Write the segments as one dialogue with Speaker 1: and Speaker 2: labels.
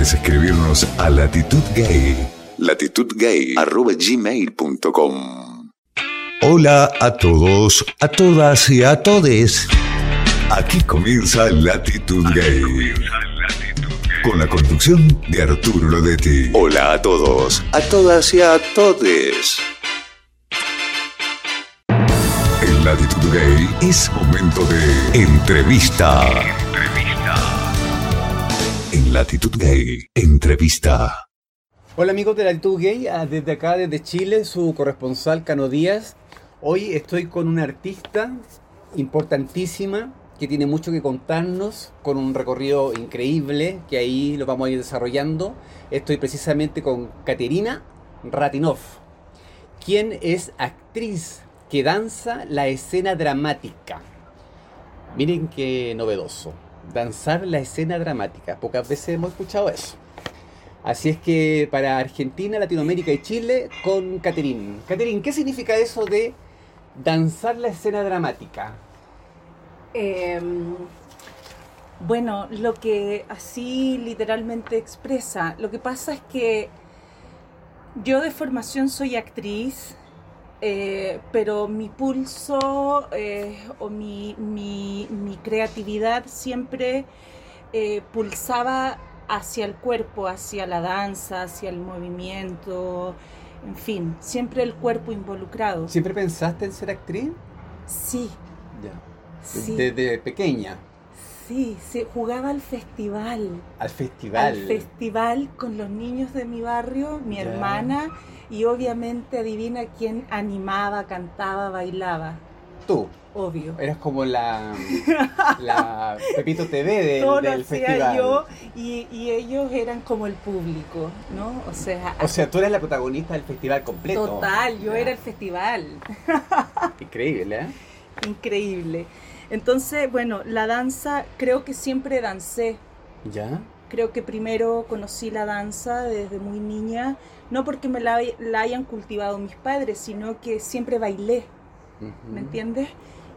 Speaker 1: Escribirnos a Latitud Gay. latitudgay.gmail.com Hola a todos, a todas y a todes. Aquí comienza Latitud Gay. Con la conducción de Arturo Lodetti. Hola a todos, a todas y a todes. En Latitud Gay es momento de entrevista. En Latitud Gay, entrevista.
Speaker 2: Hola amigos de Latitud Gay, ah, desde acá, desde Chile, su corresponsal Cano Díaz. Hoy estoy con una artista importantísima que tiene mucho que contarnos, con un recorrido increíble que ahí lo vamos a ir desarrollando. Estoy precisamente con Katerina Ratinov, quien es actriz que danza la escena dramática. Miren qué novedoso, danzar la escena dramática. Pocas veces hemos escuchado eso. Así es que para Argentina, Latinoamérica y Chile, con Caterín. Caterín, ¿qué significa eso de danzar la escena dramática?
Speaker 3: Em, bueno, lo que así literalmente expresa, lo que pasa es que yo de formación soy actriz, eh, pero mi pulso eh, o mi, mi- mi creatividad siempre eh, pulsaba hacia el cuerpo, hacia la danza, hacia el movimiento, en fin, siempre el cuerpo involucrado.
Speaker 2: ¿Siempre pensaste en ser actriz?
Speaker 3: Sí,
Speaker 2: Ya.
Speaker 3: sí,
Speaker 2: Desde pequeña.
Speaker 3: sí, sí, jugaba al festival.
Speaker 2: Al festival.
Speaker 3: al festival con los niños de mi barrio, mi
Speaker 2: Ya.
Speaker 3: hermana y obviamente adivina quién animaba, cantaba, bailaba.
Speaker 2: Tú.
Speaker 3: Obvio.
Speaker 2: Eras como la, la Pepito TV del,
Speaker 3: Todo lo
Speaker 2: del
Speaker 3: hacía
Speaker 2: festival.
Speaker 3: yo y, y ellos eran como el público, ¿no? O sea,
Speaker 2: O sea, tú eres la protagonista del festival completo.
Speaker 3: total, yo era el festival.
Speaker 2: Increíble, ¿eh?
Speaker 3: Increíble. Entonces, bueno, la danza, creo que siempre dancé.
Speaker 2: ¿Ya?
Speaker 3: Creo que primero conocí la danza desde muy niña, no porque me la, la hayan cultivado mis padres, sino que siempre bailé. ¿me entiendes?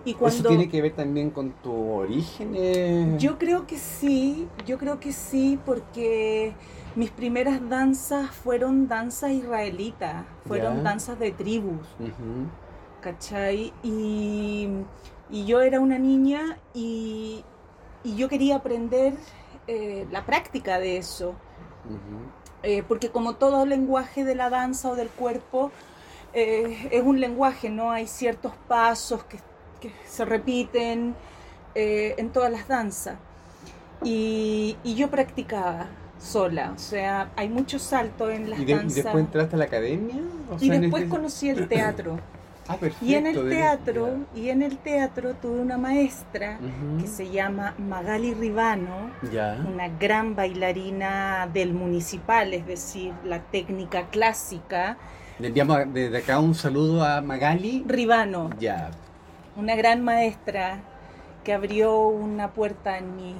Speaker 3: Y
Speaker 2: ¿Eso
Speaker 3: cuando
Speaker 2: tiene que ver también con tu origen? eh?
Speaker 3: yo creo que sí, yo creo que sí, porque mis primeras danzas fueron danzas israelitas, fueron danzas de tribus. ¿cachai? Y, y yo era una niña y, y yo quería aprender eh, la práctica de eso. Eh, porque como todo lenguaje de la danza o del cuerpo, eh, es un lenguaje, ¿no? Hay ciertos pasos que, que se repiten eh, en todas las danzas. Y, y yo practicaba sola, o sea, hay muchos saltos en las
Speaker 2: ¿Y, de- y
Speaker 3: danzas.
Speaker 2: después entraste a la academia? O
Speaker 3: y
Speaker 2: sea,
Speaker 3: después
Speaker 2: este-
Speaker 3: conocí el teatro.
Speaker 2: Ah, perfecto.
Speaker 3: Y en el
Speaker 2: de-
Speaker 3: teatro, y en el teatro tuve una maestra que se llama Magali Ribano, una gran bailarina del municipal, es decir, la técnica clásica.
Speaker 2: Le enviamos desde acá un saludo a Magali.
Speaker 3: Ribano,
Speaker 2: Ya.
Speaker 3: una gran maestra que abrió una puerta en mí.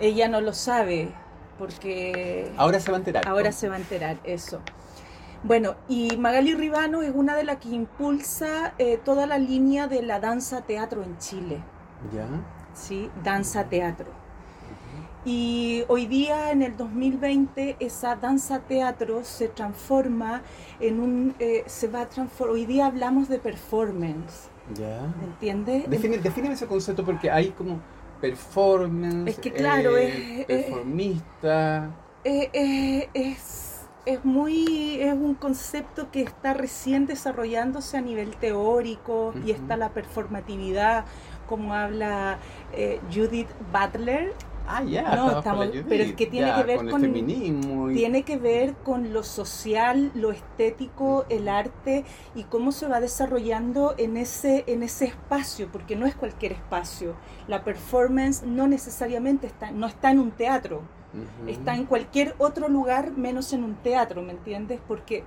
Speaker 3: Ella no lo sabe porque
Speaker 2: Ahora se va a enterar.
Speaker 3: ahora se va a enterar eso. Bueno, y Magali Ribano es una de las que impulsa eh, toda la línea de la danza teatro en Chile.
Speaker 2: Ya.
Speaker 3: ¿sí? danza teatro. Y hoy día, en el 2020, esa danza teatro se transforma en un... eh, se va a transformar... Hoy día hablamos de performance,
Speaker 2: Ya.
Speaker 3: ¿me entiendes?
Speaker 2: Define, ese concepto porque hay como performance.
Speaker 3: Es que claro,
Speaker 2: eh,
Speaker 3: es- es-
Speaker 2: Performista.
Speaker 3: Eh, eh, es, es muy... es un concepto que está recién desarrollándose a nivel teórico y está la performatividad, como habla eh, Judith Butler,
Speaker 2: Ah, ya.
Speaker 3: No,
Speaker 2: estamos Judith,
Speaker 3: pero es que tiene que ver
Speaker 2: con
Speaker 3: con-
Speaker 2: el feminismo. y-
Speaker 3: tiene que ver con lo social, lo estético, el arte y cómo se va desarrollando en ese, en ese espacio, porque no es cualquier espacio. La performance no necesariamente está, no está en un teatro, Está en cualquier otro lugar menos en un teatro, ¿me entiendes? Porque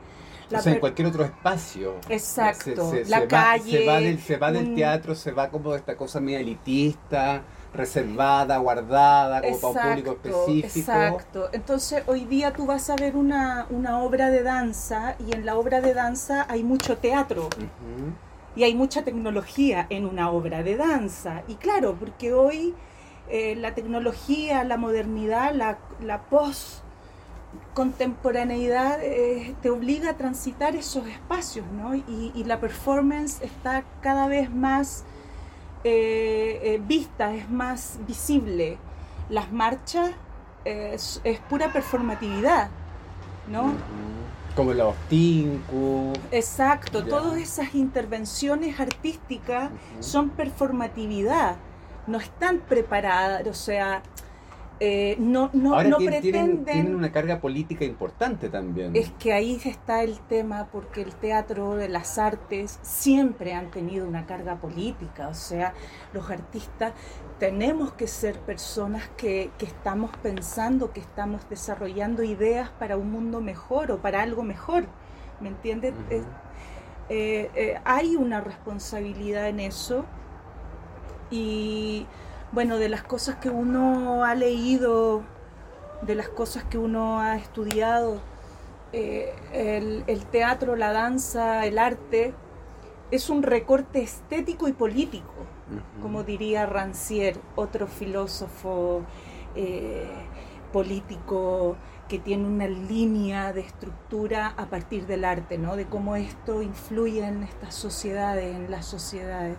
Speaker 3: la
Speaker 2: o sea, en cualquier otro espacio.
Speaker 3: Exacto,
Speaker 2: Se- se-
Speaker 3: la
Speaker 2: se
Speaker 3: calle,
Speaker 2: se va del, se va del
Speaker 3: un-
Speaker 2: teatro, se va como de esta cosa media elitista, reservada, guardada, como para un público específico.
Speaker 3: Exacto. Entonces hoy día tú vas a ver una, una obra de danza y en la obra de danza hay mucho teatro y hay mucha tecnología en una obra de danza. Y claro, porque hoy eh, la tecnología, la modernidad, la, la post contemporaneidad eh, te obliga a transitar esos espacios, ¿no? Y, la performance está cada vez más eh, vista, es más visible. Las marchas es, pura performatividad, ¿no?
Speaker 2: Como los tinku.
Speaker 3: Exacto, todas esas intervenciones artísticas son performatividad, no están preparadas, o sea, eh, no, no, no
Speaker 2: pretenden... Tienen, una carga política importante también.
Speaker 3: Es que ahí está el tema, porque el teatro, de las artes, siempre han tenido una carga política. O sea, los artistas tenemos que ser personas que, que estamos pensando, que estamos desarrollando ideas para un mundo mejor o para algo mejor. ¿Me entiendes? Eh, eh, hay una responsabilidad en eso. Y bueno, de las cosas que uno ha leído, de las cosas que uno ha estudiado, eh, el, teatro, la danza, el arte, es un recorte estético y político, como diría Rancière, otro filósofo eh, político que tiene una línea de estructura a partir del arte, ¿no? de cómo esto influye en estas sociedades, en las sociedades.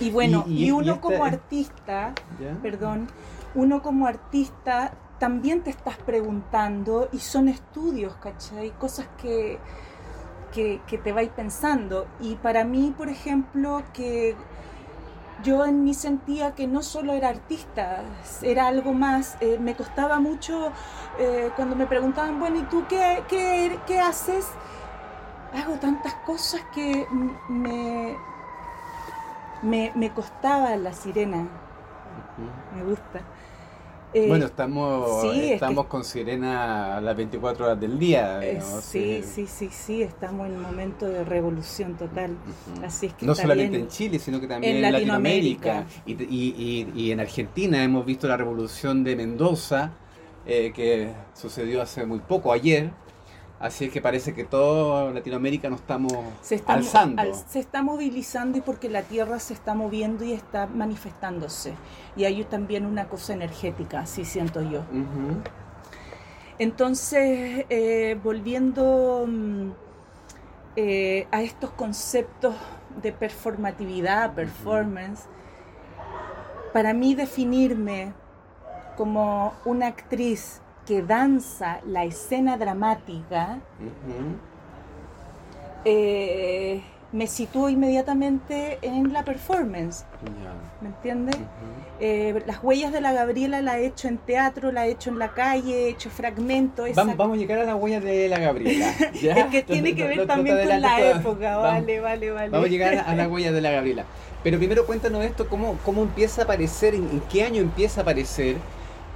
Speaker 3: Y bueno, y, uno como artista, perdón, uno como artista también te estás preguntando y son estudios, ¿cachai? Cosas que, que, te vais pensando. Y para mí, por ejemplo, que yo en mí sentía que no solo era artista, era algo más. Eh, me costaba mucho eh, cuando me preguntaban, bueno, ¿y tú qué, qué, qué haces? Hago tantas cosas que me, me, me costaba la sirena. Me gusta.
Speaker 2: Eh, bueno, estamos, estamos con sirena a las 24 horas del día.
Speaker 3: Eh, sí, sí, sí, sí, estamos en un momento de revolución total. Así es que
Speaker 2: no solamente en Chile, sino que también en, Latinoamérica, y, y, y, en Argentina hemos visto la revolución de Mendoza, eh, que sucedió hace muy poco, ayer Así es que parece que todo Latinoamérica nos estamos se está, alzando.
Speaker 3: se está movilizando y porque la Tierra se está moviendo y está manifestándose. Y hay también una cosa energética, así siento yo. Entonces, eh, volviendo mm, eh, a estos conceptos de performatividad, performance, para mí definirme como una actriz que danza la escena dramática, eh, me sitúo inmediatamente en la performance. ¿Me entiendes? Eh, las huellas de la Gabriela la he hecho en teatro, la he hecho en la calle, he hecho fragmentos.
Speaker 2: Vamos, a llegar a las huellas de la Gabriela.
Speaker 3: es que tiene que ver también con la época, vale, vale, vale.
Speaker 2: Vamos a llegar a las huellas de la Gabriela. Pero primero cuéntanos esto, cómo, cómo empieza a aparecer, en qué año empieza a aparecer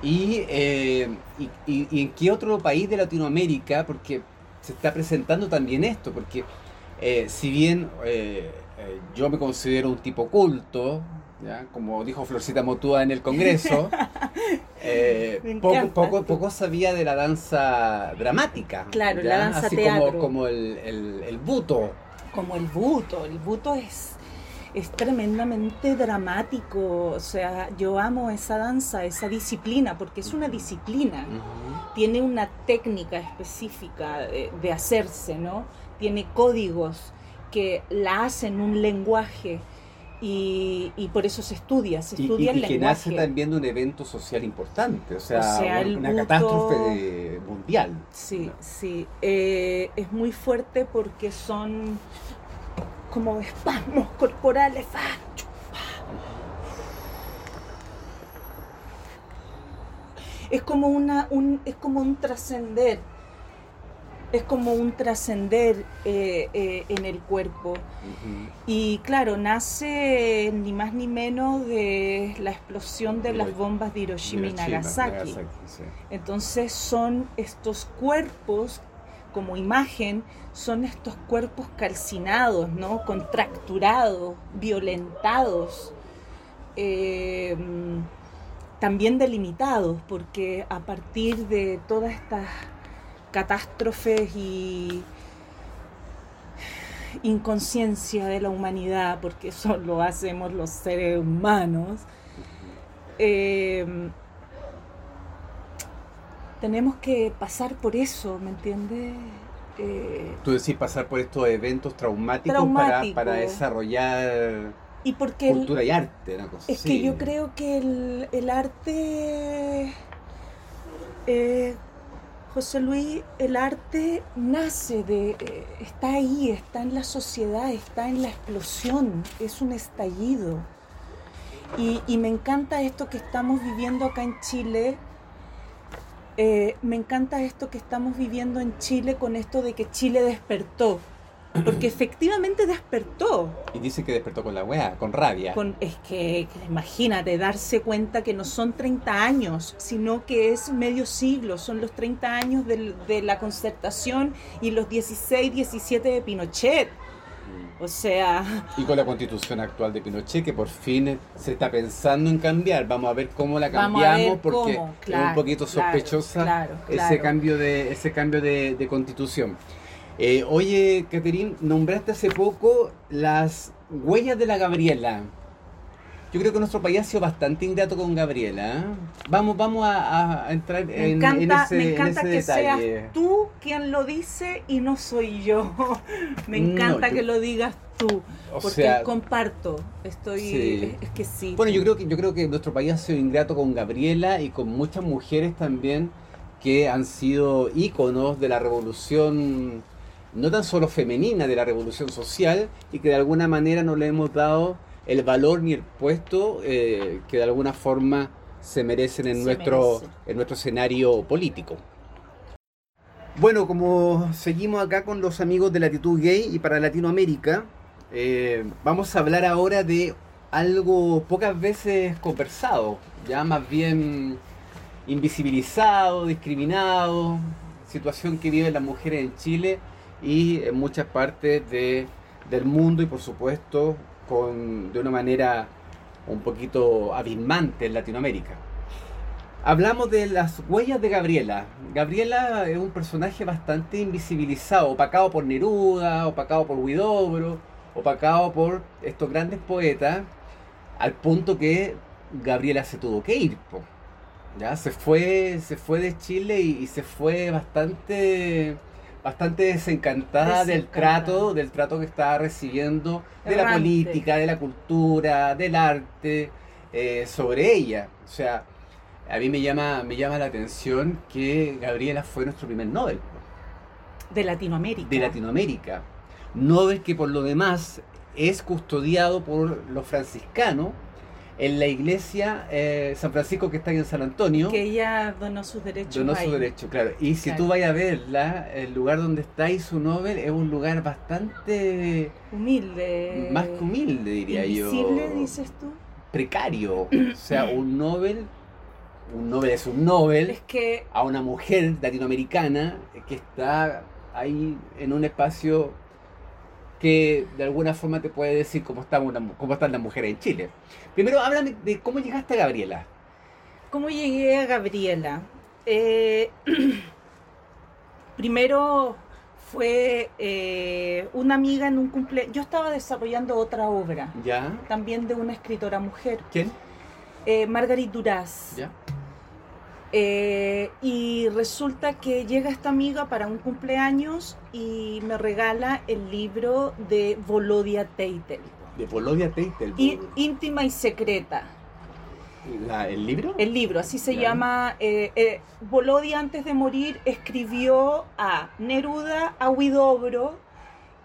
Speaker 2: eh, y, y, en qué otro país de Latinoamérica, porque se está presentando también esto, porque eh, si bien eh, yo me considero un tipo culto, como dijo Florcita Motúa en el Congreso, poco, poco, poco, sabía de la danza dramática.
Speaker 3: Claro, la danza
Speaker 2: Así como, como el, el, el buto.
Speaker 3: Como el buto, el buto es es tremendamente dramático. O sea, yo amo esa danza, esa disciplina, porque es una disciplina. Tiene una técnica específica de, hacerse, ¿no? Tiene códigos que la hacen un lenguaje. Y, por eso se estudia, se estudia
Speaker 2: y,
Speaker 3: y,
Speaker 2: que nace también de un evento social importante, o sea, una catástrofe mundial.
Speaker 3: Sí, sí, eh, es muy fuerte porque son como espasmos corporales. Es como, una, un, es como un trascender, es como un trascender eh, eh, en el cuerpo. Y claro, nace ni más ni menos de la explosión de las bombas de Hiroshima, y Nagasaki. Entonces son estos cuerpos como imagen son estos cuerpos calcinados, ¿no? contracturados, violentados, eh, también delimitados, porque a partir de todas estas catástrofes y inconsciencia de la humanidad, porque eso lo hacemos los seres humanos, eh, tenemos que pasar por eso, ¿me entiendes?
Speaker 2: Eh, Tú decís pasar por estos eventos traumáticos para, desarrollar
Speaker 3: y porque
Speaker 2: cultura y arte, una cosa
Speaker 3: Es que yo creo que el, arte, eh, José Luis, el arte nace de, eh, está ahí, está en la sociedad, está en la explosión, es un estallido. Y, y me encanta esto que estamos viviendo acá en Chile, eh, me encanta esto que estamos viviendo en Chile con esto de que Chile despertó. Porque efectivamente despertó.
Speaker 2: Y dice que despertó con la weá, con rabia.
Speaker 3: Con, es que, imagínate, darse cuenta que no son 30 años, sino que es medio siglo. Son los 30 años de la concertación y los 16, 17 de Pinochet. O sea...
Speaker 2: Y con la constitución actual de Pinochet, que por fin se está pensando en cambiar. Vamos a ver cómo la cambiamos, porque es un poquito sospechosa ese cambio de, ese cambio de, constitución. Eh, oye, Caterín, nombraste hace poco las huellas de la Gabriela. Yo creo que nuestro país ha sido bastante ingrato con Gabriela. ¿eh? Vamos, vamos a, entrar en, ese,
Speaker 3: Me encanta
Speaker 2: que
Speaker 3: seas tú quien lo dice y no soy yo. me encanta que lo digas tú. porque comparto. Estoy. Es, que sí.
Speaker 2: Bueno, yo creo que yo creo que nuestro país ha sido ingrato con Gabriela y con muchas mujeres también que han sido íconos de la revolución, no tan solo femenina, de la revolución social y que de alguna manera no le hemos dado el valor ni el puesto eh, que de alguna forma se merecen en, nuestro, en nuestro escenario político. Bueno, como seguimos acá con los amigos de Latitud Gay y para Latinoamérica, eh, vamos a hablar ahora de algo pocas veces conversado, ya más bien invisibilizado, discriminado, situación que viven las mujeres en Chile y en muchas partes del mundo y por supuesto de una manera un poquito abismante en Latinoamérica. Hablamos de las huellas de Gabriela. Gabriela es un personaje bastante invisibilizado, opacado por Neruda, opacado por Huidobro, opacado por estos grandes poetas, al punto que Gabriela se tuvo que ir. Ya se fue, se fue de Chile y se fue bastante bastante desencantada, del trato, del trato que estaba recibiendo de la política, de la cultura, del arte, eh, sobre ella. O sea, a mí me llama, me llama la atención que Gabriela fue nuestro primer Nobel.
Speaker 3: De Latinoamérica.
Speaker 2: De Latinoamérica. Nobel que por lo demás es custodiado por los franciscanos en la iglesia eh, San Francisco que está ahí en San Antonio.
Speaker 3: Que ella donó sus derechos.
Speaker 2: Donó sus derechos, claro. Y si tú vayas a verla, el lugar donde está ahí su Nobel es un lugar bastante...
Speaker 3: Humilde.
Speaker 2: Más que humilde, diría
Speaker 3: yo.
Speaker 2: ¿Invisible,
Speaker 3: dices tú?
Speaker 2: Precario. o sea, un Nobel... Un Nobel es un Nobel
Speaker 3: es que...
Speaker 2: a una mujer latinoamericana que está ahí en un espacio que de alguna forma te puede decir cómo, está cómo están las mujeres en Chile. Primero, háblame de cómo llegaste a Gabriela.
Speaker 3: ¿Cómo llegué a Gabriela? Eh, primero fue eh, una amiga en un cumpleaños. Yo estaba desarrollando otra obra.
Speaker 2: ¿Ya?
Speaker 3: También de una escritora mujer.
Speaker 2: ¿Quién?
Speaker 3: Eh, Margarit Duras.
Speaker 2: ¿Ya?
Speaker 3: Eh, y resulta que llega esta amiga para un cumpleaños y me regala el libro de Volodia Teitel.
Speaker 2: ¿De Volodia Teitel?
Speaker 3: íntima y secreta.
Speaker 2: ¿El libro?
Speaker 3: El libro, así se llama. Eh, eh, Volodia antes de morir escribió a Neruda, a Huidobro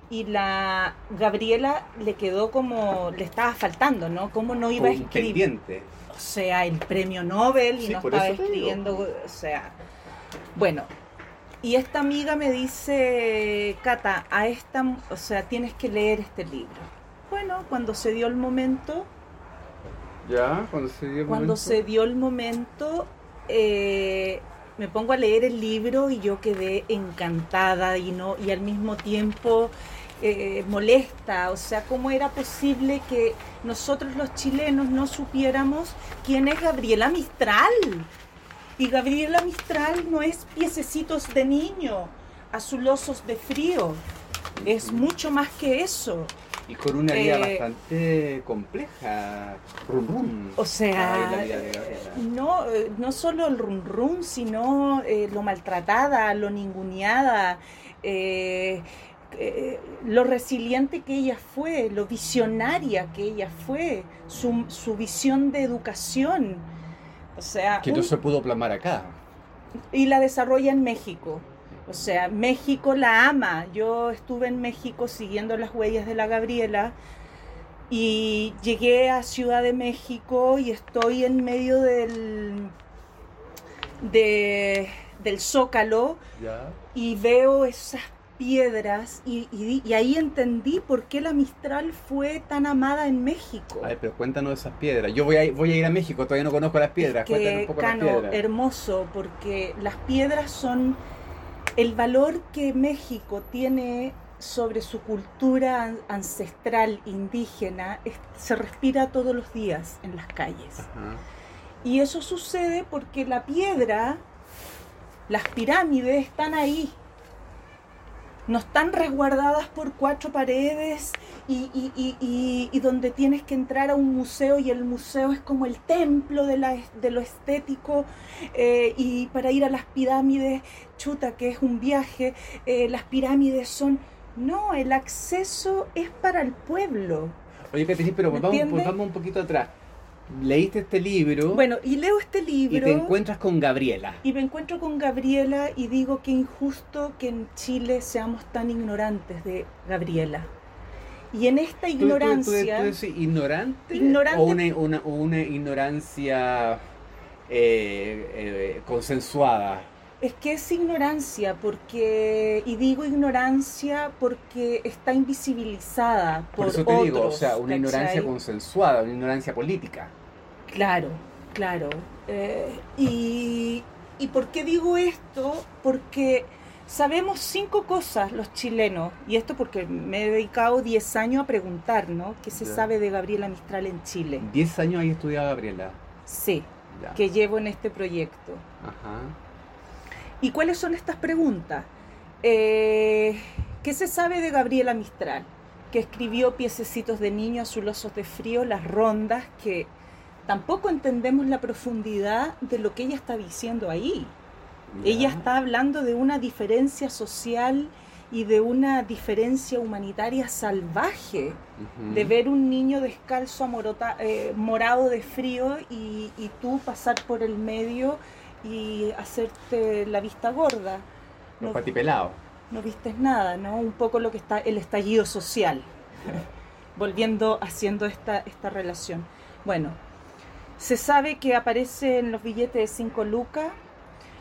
Speaker 3: y la Gabriela le quedó como, le estaba faltando, ¿no? ¿Cómo no iba a escribir?
Speaker 2: Pendiente
Speaker 3: sea, el premio Nobel y no estaba escribiendo, o sea, bueno, y esta amiga me dice, Cata, a esta, o sea, tienes que leer este libro. Bueno, cuando se dio el momento,
Speaker 2: ya, cuando se dio el
Speaker 3: cuando
Speaker 2: momento.
Speaker 3: se dio el momento, eh, me pongo a leer el libro y yo quedé encantada y no y al mismo tiempo eh, molesta, o sea, cómo era posible que nosotros los chilenos no supiéramos quién es Gabriela Mistral. Y Gabriela Mistral no es piececitos de niño, azulosos de frío, es mucho más que eso.
Speaker 2: Y con una vida
Speaker 3: Eh,
Speaker 2: bastante compleja. Rum, rum.
Speaker 3: O sea,
Speaker 2: Ay, la vida de Gabriela.
Speaker 3: no, eh, no solo el run run, sino eh, lo maltratada, lo ninguneada, eh, eh, lo resiliente que ella fue, lo visionaria que ella fue, su, su visión de educación. O sea,
Speaker 2: que no
Speaker 3: un-
Speaker 2: se pudo plasmar acá.
Speaker 3: y la desarrolla en México. O sea, México la ama. Yo estuve en México siguiendo las huellas de la Gabriela y llegué a Ciudad de México y estoy en medio del, de- del zócalo
Speaker 2: Ya.
Speaker 3: y veo esas piedras y, y- y ahí entendí por qué la Mistral fue tan amada en México.
Speaker 2: A ver, pero cuéntanos esas piedras. Yo voy a, voy a ir a México, todavía no conozco las piedras. Cuéntanos un poco
Speaker 3: Cano,
Speaker 2: las piedras.
Speaker 3: hermoso, porque las piedras son el valor que México tiene sobre su cultura an- ancestral indígena, es- se respira todos los días en las calles.
Speaker 2: Ajá.
Speaker 3: Y eso sucede porque la piedra, las pirámides están ahí. No están resguardadas por cuatro paredes y, y- y- y- y donde tienes que entrar a un museo y el museo es como el templo de, la, de lo estético eh, y para ir a las pirámides, chuta, que es un viaje, eh, las pirámides son... No, el acceso es para el pueblo.
Speaker 2: Oye, Caterina, pero
Speaker 3: ¿Me
Speaker 2: volvamos, volvamos un poquito atrás. Leíste este libro
Speaker 3: Bueno, y leo este
Speaker 2: y
Speaker 3: libro...
Speaker 2: te encuentras con Gabriela.
Speaker 3: Y me encuentro con Gabriela y digo que injusto que en Chile seamos tan ignorantes de Gabriela. Y en esta
Speaker 2: ¿Tú- tú- tú-
Speaker 3: ignorancia,
Speaker 2: ¿Tú, ignorante?
Speaker 3: Ignorante.
Speaker 2: ¿O una, una- o una ignorancia eh, eh, consensuada?
Speaker 3: Es que es ignorancia, porque, y digo ignorancia porque está invisibilizada por,
Speaker 2: Por eso te digo, o
Speaker 3: otros,
Speaker 2: sea, una ignorancia consensuada, una ignorancia política.
Speaker 3: Claro, claro. Eh, y, ¿Y por qué digo esto? Porque sabemos cinco cosas los chilenos, y esto porque me he dedicado 10 años a preguntar, ¿no? ¿Qué se
Speaker 2: Ya.
Speaker 3: sabe de Gabriela Mistral en Chile?
Speaker 2: Diez años ahí estudiado Gabriela.
Speaker 3: Sí,
Speaker 2: Ya.
Speaker 3: que llevo en este proyecto.
Speaker 2: Ajá.
Speaker 3: ¿Y cuáles son estas preguntas? Eh, ¿Qué se sabe de Gabriela Mistral? Que escribió piececitos de niño azulosos de frío, las rondas, que tampoco entendemos la profundidad de lo que ella está diciendo ahí. Ella está hablando de una diferencia social y de una diferencia humanitaria salvaje, de ver un niño descalzo amorota- eh, morado de frío y, y tú pasar por el medio y hacerte la vista gorda.
Speaker 2: Los
Speaker 3: No,
Speaker 2: patipelados.
Speaker 3: no vistes nada, ¿no? Un poco lo que está el estallido social, volviendo haciendo esta, esta relación. Bueno, se sabe que aparece en los billetes de 5 lucas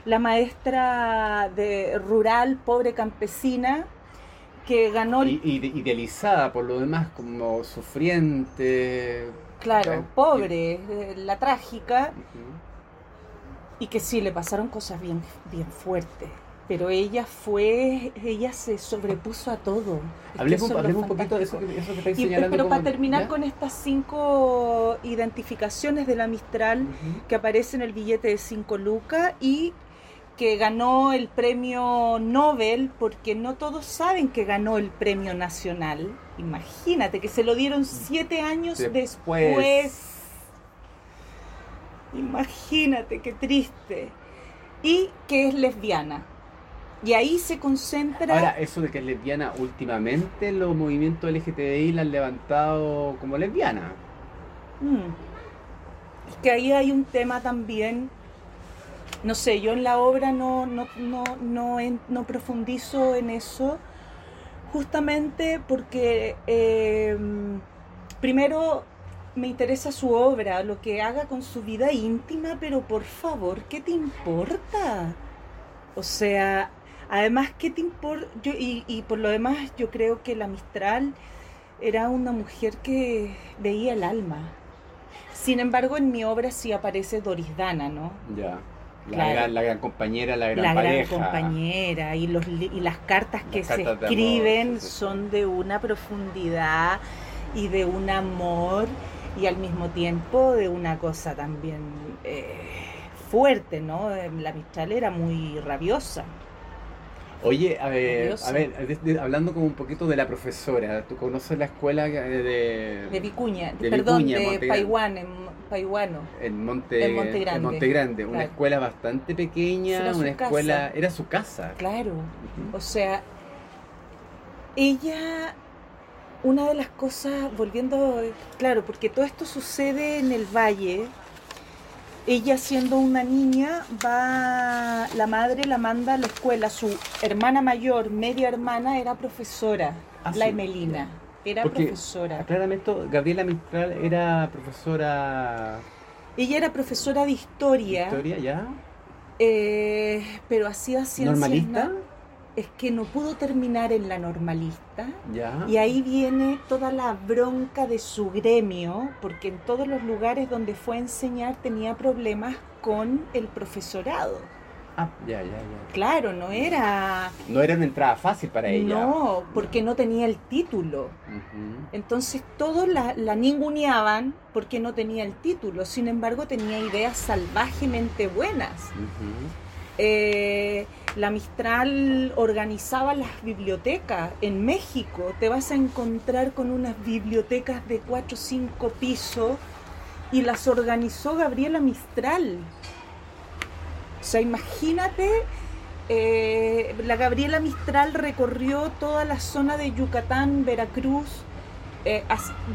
Speaker 3: la maestra de rural, pobre campesina, que ganó,
Speaker 2: Y, y- idealizada por lo demás como sufriente.
Speaker 3: claro,
Speaker 2: Eh,
Speaker 3: pobre, eh, la trágica. Y que sí, le pasaron cosas bien, bien fuertes. Pero ella fue, ella se sobrepuso a todo.
Speaker 2: Hablemos, hablemos un poquito de eso que, eso que estáis
Speaker 3: Y-
Speaker 2: señalando.
Speaker 3: pero para terminar
Speaker 2: ¿ya?
Speaker 3: con estas cinco identificaciones de la Mistral que aparece en el billete de 5 lucas y que ganó el premio Nobel, porque no todos saben que ganó el premio nacional. Imagínate que se lo dieron siete años
Speaker 2: Después.
Speaker 3: después. Imagínate qué triste. Y que es lesbiana. Y ahí se concentra.
Speaker 2: Ahora, eso de que es lesbiana, últimamente los movimientos LGTBI la han levantado como lesbiana.
Speaker 3: Mm. Es que ahí hay un tema también, no sé, yo en la obra no, no, no, no, no profundizo en eso, justamente porque eh, primero me interesa su obra, lo que haga con su vida íntima, pero por favor, ¿qué te importa? O sea, además, ¿qué te importa? Yo, y, y por lo demás, yo creo que la Mistral era una mujer que veía el alma. Sin embargo, en mi obra sí aparece Doris Dana, ¿no?
Speaker 2: Ya. La,
Speaker 3: Claro.
Speaker 2: gran, la gran compañera, la gran
Speaker 3: la
Speaker 2: pareja.
Speaker 3: gran compañera y, los, y las cartas que
Speaker 2: Las
Speaker 3: se
Speaker 2: cartas
Speaker 3: escriben
Speaker 2: sí, sí, sí.
Speaker 3: son de una profundidad y de un amor y al mismo tiempo de una cosa también eh, fuerte, ¿no? Eh, La Mistral era muy rabiosa.
Speaker 2: Oye, a ver, a ver de- de- hablando como un poquito de la profesora, ¿tú conoces la escuela de, de,
Speaker 3: De Vicuña,
Speaker 2: de
Speaker 3: perdón,
Speaker 2: Vicuña,
Speaker 3: de Paiwán, en Paiwano.
Speaker 2: en Monte,
Speaker 3: En Monte Grande.
Speaker 2: en Monte Grande, una escuela bastante pequeña,
Speaker 3: Era
Speaker 2: una
Speaker 3: casa.
Speaker 2: escuela, era su casa.
Speaker 3: Claro, o sea, ella, una de las cosas, volviendo, claro, porque todo esto sucede en el valle, ella siendo una niña va, la madre la manda a la escuela, su hermana mayor, media hermana, era profesora,
Speaker 2: Ah,
Speaker 3: la
Speaker 2: sí.
Speaker 3: Emelina, era
Speaker 2: Porque,
Speaker 3: profesora.
Speaker 2: Aclárame esto, Gabriela Mistral era profesora
Speaker 3: Ella era profesora de historia,
Speaker 2: de historia, ¿ya?
Speaker 3: eh, pero hacía ciencias...
Speaker 2: ¿Normalista?
Speaker 3: Es que no pudo terminar en la normalista.
Speaker 2: ¿Ya?
Speaker 3: Y ahí viene toda la bronca de su gremio, porque en todos los lugares donde fue a enseñar tenía problemas con el profesorado.
Speaker 2: Ah, ya, ya, ya.
Speaker 3: Claro, no era...
Speaker 2: No era una entrada fácil para ella.
Speaker 3: No, porque no tenía el título. Entonces todos la, la ninguneaban porque no tenía el título. Sin embargo, tenía ideas salvajemente buenas. Eh, la Mistral organizaba las bibliotecas en México. Te vas a encontrar con unas bibliotecas de 4 o 5 pisos y las organizó Gabriela Mistral. O sea, imagínate, eh, la Gabriela Mistral recorrió toda la zona de Yucatán, Veracruz, eh,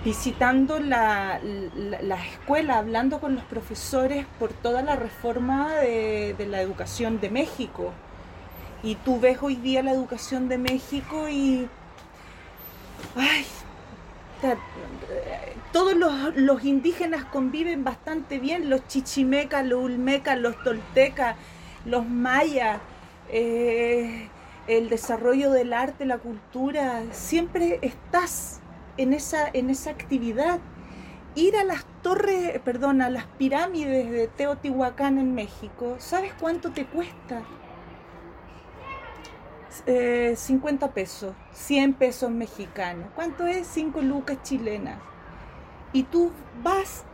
Speaker 3: visitando la, la- la escuela, hablando con los profesores por toda la reforma de, la educación de México. Y tú ves hoy día la educación de México y... ¡Ay! Todos los, los indígenas conviven bastante bien, los chichimecas, los ulmecas, los toltecas, los mayas, eh, el desarrollo del arte, la cultura, siempre estás en esa, en esa actividad. Ir a las torres, perdón, a las pirámides de Teotihuacán en México, ¿sabes cuánto te cuesta? Eh, 50 pesos, 100 pesos mexicanos. ¿Cuánto es? 5 lucas chilenas. Y tú vas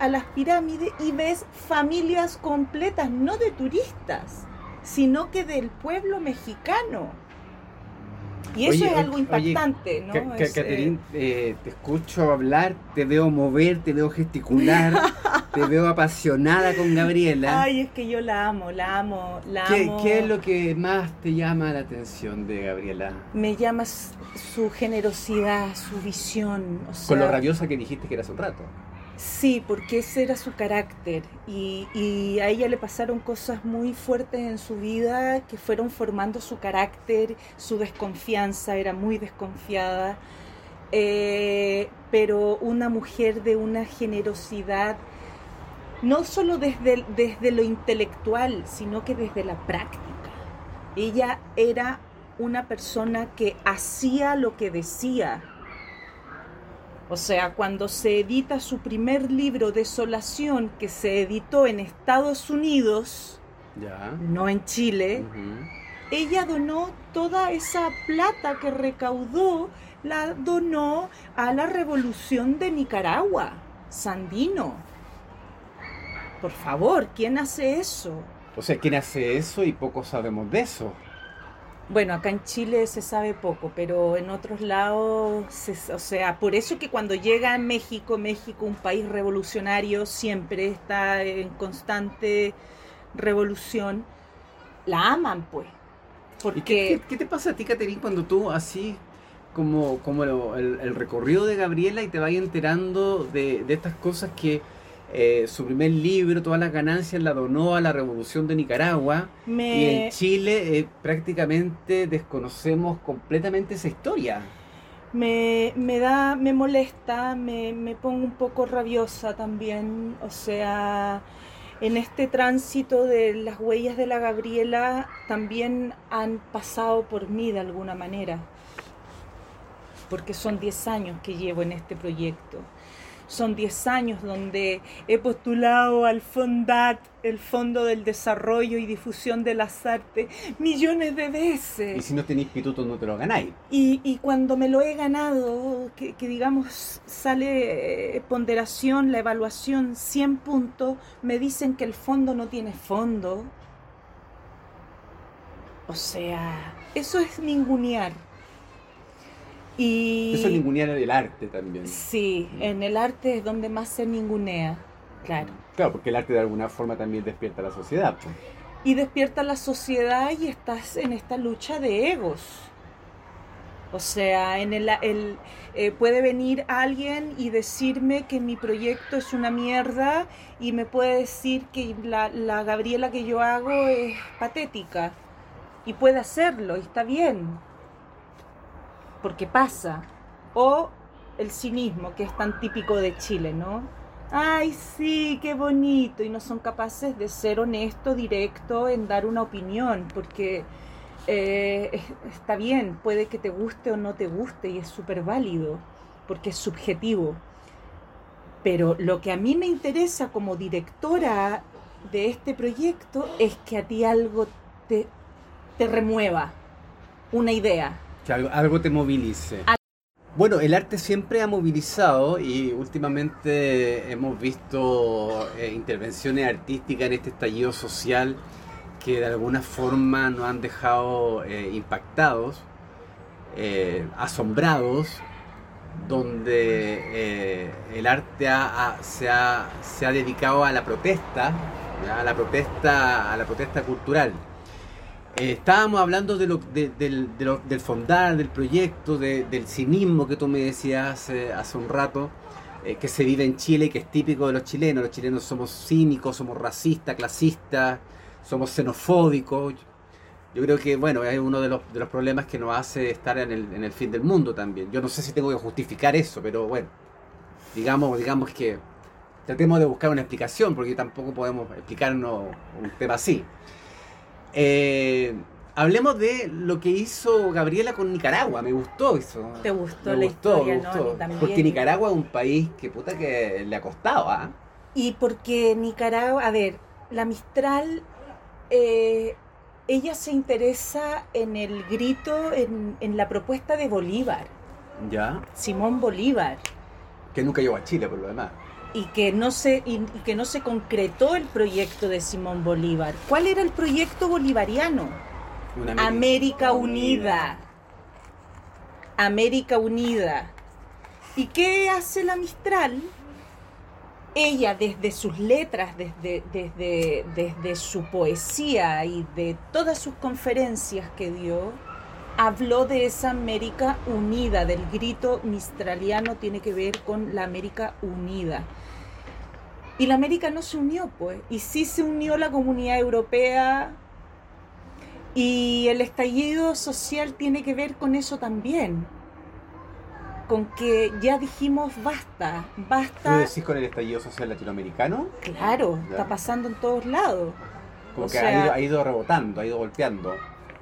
Speaker 3: a las pirámides y ves familias completas, no de turistas, sino que del pueblo mexicano. Y eso
Speaker 2: Oye,
Speaker 3: es algo
Speaker 2: oye,
Speaker 3: impactante, ¿no? Es, eh,
Speaker 2: Caterín, eh, te escucho hablar, te veo mover, te veo gesticular, te veo apasionada con Gabriela.
Speaker 3: Ay, es que yo la amo, la amo, la
Speaker 2: ¿Qué,
Speaker 3: amo.
Speaker 2: qué es lo que más te llama la atención de Gabriela?
Speaker 3: Me llama su generosidad, su visión. o
Speaker 2: Con lo rabiosa que dijiste que era hace un rato.
Speaker 3: Sí, porque ese era su carácter y, a ella le pasaron cosas muy fuertes en su vida que fueron formando su carácter, su desconfianza, era muy desconfiada, eh, pero una mujer de una generosidad, no solo desde, desde lo intelectual, sino que desde la práctica. Ella era una persona que hacía lo que decía. O sea, cuando se edita su primer libro, Desolación, que se editó en Estados Unidos,
Speaker 2: Ya.
Speaker 3: no en Chile, ella donó toda esa plata que recaudó, la donó a la revolución de Nicaragua, Sandino. Por favor, ¿quién hace eso?
Speaker 2: O sea, ¿quién hace eso y poco sabemos de eso?
Speaker 3: Bueno, acá en Chile se sabe poco, pero en otros lados, se- o sea, por eso que cuando llega a México, México, un país revolucionario, siempre está en constante revolución, la aman, pues.
Speaker 2: ¿Y
Speaker 3: Porque
Speaker 2: qué, qué- qué te pasa a ti, Caterín, cuando tú así, como, como lo- el, el recorrido de Gabriela y te vas enterando de, de estas cosas que eh, su primer libro, todas las ganancias la donó a la revolución de Nicaragua y
Speaker 3: me,
Speaker 2: en Chile eh, prácticamente desconocemos completamente esa historia.
Speaker 3: me, me da, me molesta, me, me pongo un poco rabiosa también, o sea, en este tránsito de las huellas de la Gabriela también han pasado por mí de alguna manera, porque son 10 años que llevo en este proyecto. Son 10 años donde he postulado al FONDAT, el Fondo del Desarrollo y Difusión de las Artes, millones de veces.
Speaker 2: Y si no tenéis pituto no te lo ganáis.
Speaker 3: Y, y cuando me lo he ganado, que, que digamos sale eh, ponderación, la evaluación 100 puntos, me dicen que el fondo no tiene fondo. O O sea, eso es ningunear. Y
Speaker 2: Eso es ningunear el arte también.
Speaker 3: Sí, en el arte es donde más se ningunea, claro.
Speaker 2: Claro, porque el arte de alguna forma también despierta a la sociedad. pues.
Speaker 3: Y despierta la sociedad y estás en esta lucha de egos. O sea, en el, el, eh, puede venir alguien y decirme que mi proyecto es una mierda y me puede decir que la, la Gabriela que yo hago es patética. Y puede hacerlo, y está bien. Porque pasa. O el cinismo, que es tan típico de Chile, ¿no? Ay, sí, qué bonito. Y no son capaces de ser honesto, directo en dar una opinión, porque eh, es- está bien, puede que te guste o no te guste y es súper válido, porque es subjetivo. Pero lo que a mí me interesa como directora de este proyecto es que a ti algo te, te remueva, una idea.
Speaker 2: Que algo, algo te movilice. Bueno, el arte siempre ha movilizado y últimamente hemos visto eh, intervenciones artísticas en este estallido social que de alguna forma nos han dejado eh, impactados, eh, asombrados, donde el arte ha- ha- se, ha, se ha dedicado a la protesta, ¿ya? a la protesta, a la protesta cultural. Eh, estábamos hablando de lo, de- del, fondar, del proyecto, de- del cinismo que tú me decías hace, hace un rato, eh, que se vive en Chile y que es típico de los chilenos. Los chilenos somos cínicos, somos racistas, clasistas, somos xenofóbicos. Yo creo que, bueno, es uno de los, de los problemas que nos hace estar en el, en el fin del mundo también. Yo no sé si tengo que justificar eso, pero bueno, digamos, digamos que tratemos de buscar una explicación, porque tampoco podemos explicarnos un tema así. Eh, hablemos de lo que hizo Gabriela con Nicaragua, me gustó eso.
Speaker 3: ¿Te gustó
Speaker 2: me
Speaker 3: la
Speaker 2: gustó,
Speaker 3: historia?
Speaker 2: me gustó. Porque Nicaragua es un país que puta que le ha costado, ¿ah?
Speaker 3: Y porque Nicaragua, a ver, la Mistral, eh, ella se interesa en el grito, en, en la propuesta de Bolívar,
Speaker 2: Ya.
Speaker 3: Simón Bolívar,
Speaker 2: Que nunca llegó a Chile, por lo demás.
Speaker 3: Y que no se, y, y que no se concretó el proyecto de Simón Bolívar. ¿Cuál era el proyecto bolivariano?
Speaker 2: Una
Speaker 3: América Unida. América Unida. ¿Y qué hace la Mistral? Ella desde sus letras, desde, desde, desde su poesía y de todas sus conferencias que dio, habló de esa América Unida, del grito mistraliano tiene que ver con la América Unida. Y la América no se unió, pues, y sí se unió la comunidad europea, y el estallido social tiene que ver con eso también. Con que ya dijimos basta,
Speaker 2: ¿Tú
Speaker 3: basta.
Speaker 2: decís con el estallido social latinoamericano?
Speaker 3: Claro,
Speaker 2: Ya.
Speaker 3: está pasando en todos lados.
Speaker 2: Como
Speaker 3: O
Speaker 2: que
Speaker 3: sea-
Speaker 2: ha, ido, ha ido rebotando, ha ido golpeando.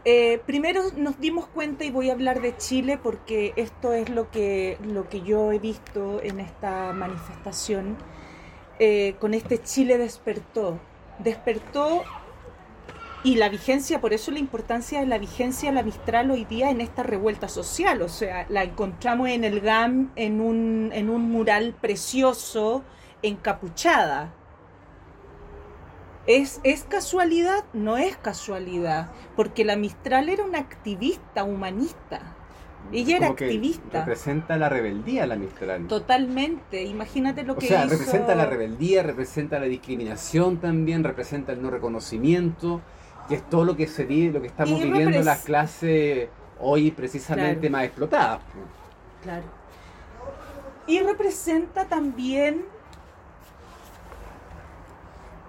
Speaker 3: Eh, primero nos dimos cuenta, y voy a hablar de Chile porque esto es lo que, lo que yo he visto en esta manifestación, eh, con este Chile despertó. Despertó y la vigencia, por eso la importancia de la vigencia de la Mistral hoy día en esta revuelta social. O sea, la encontramos en el GAM en un, mural precioso, encapuchada. ¿Es, ¿Es casualidad? No es casualidad, porque la Mistral era una activista humanista. Ella era
Speaker 2: Como
Speaker 3: activista.
Speaker 2: Representa la rebeldía la Mistral.
Speaker 3: Totalmente, imagínate lo
Speaker 2: O
Speaker 3: que
Speaker 2: sea,
Speaker 3: hizo.
Speaker 2: representa la rebeldía, representa la discriminación también, representa el no reconocimiento, que es todo lo que se vive, lo que estamos
Speaker 3: Y
Speaker 2: viviendo
Speaker 3: repres-
Speaker 2: las clases hoy precisamente
Speaker 3: Claro.
Speaker 2: más explotadas.
Speaker 3: Claro. Y representa también.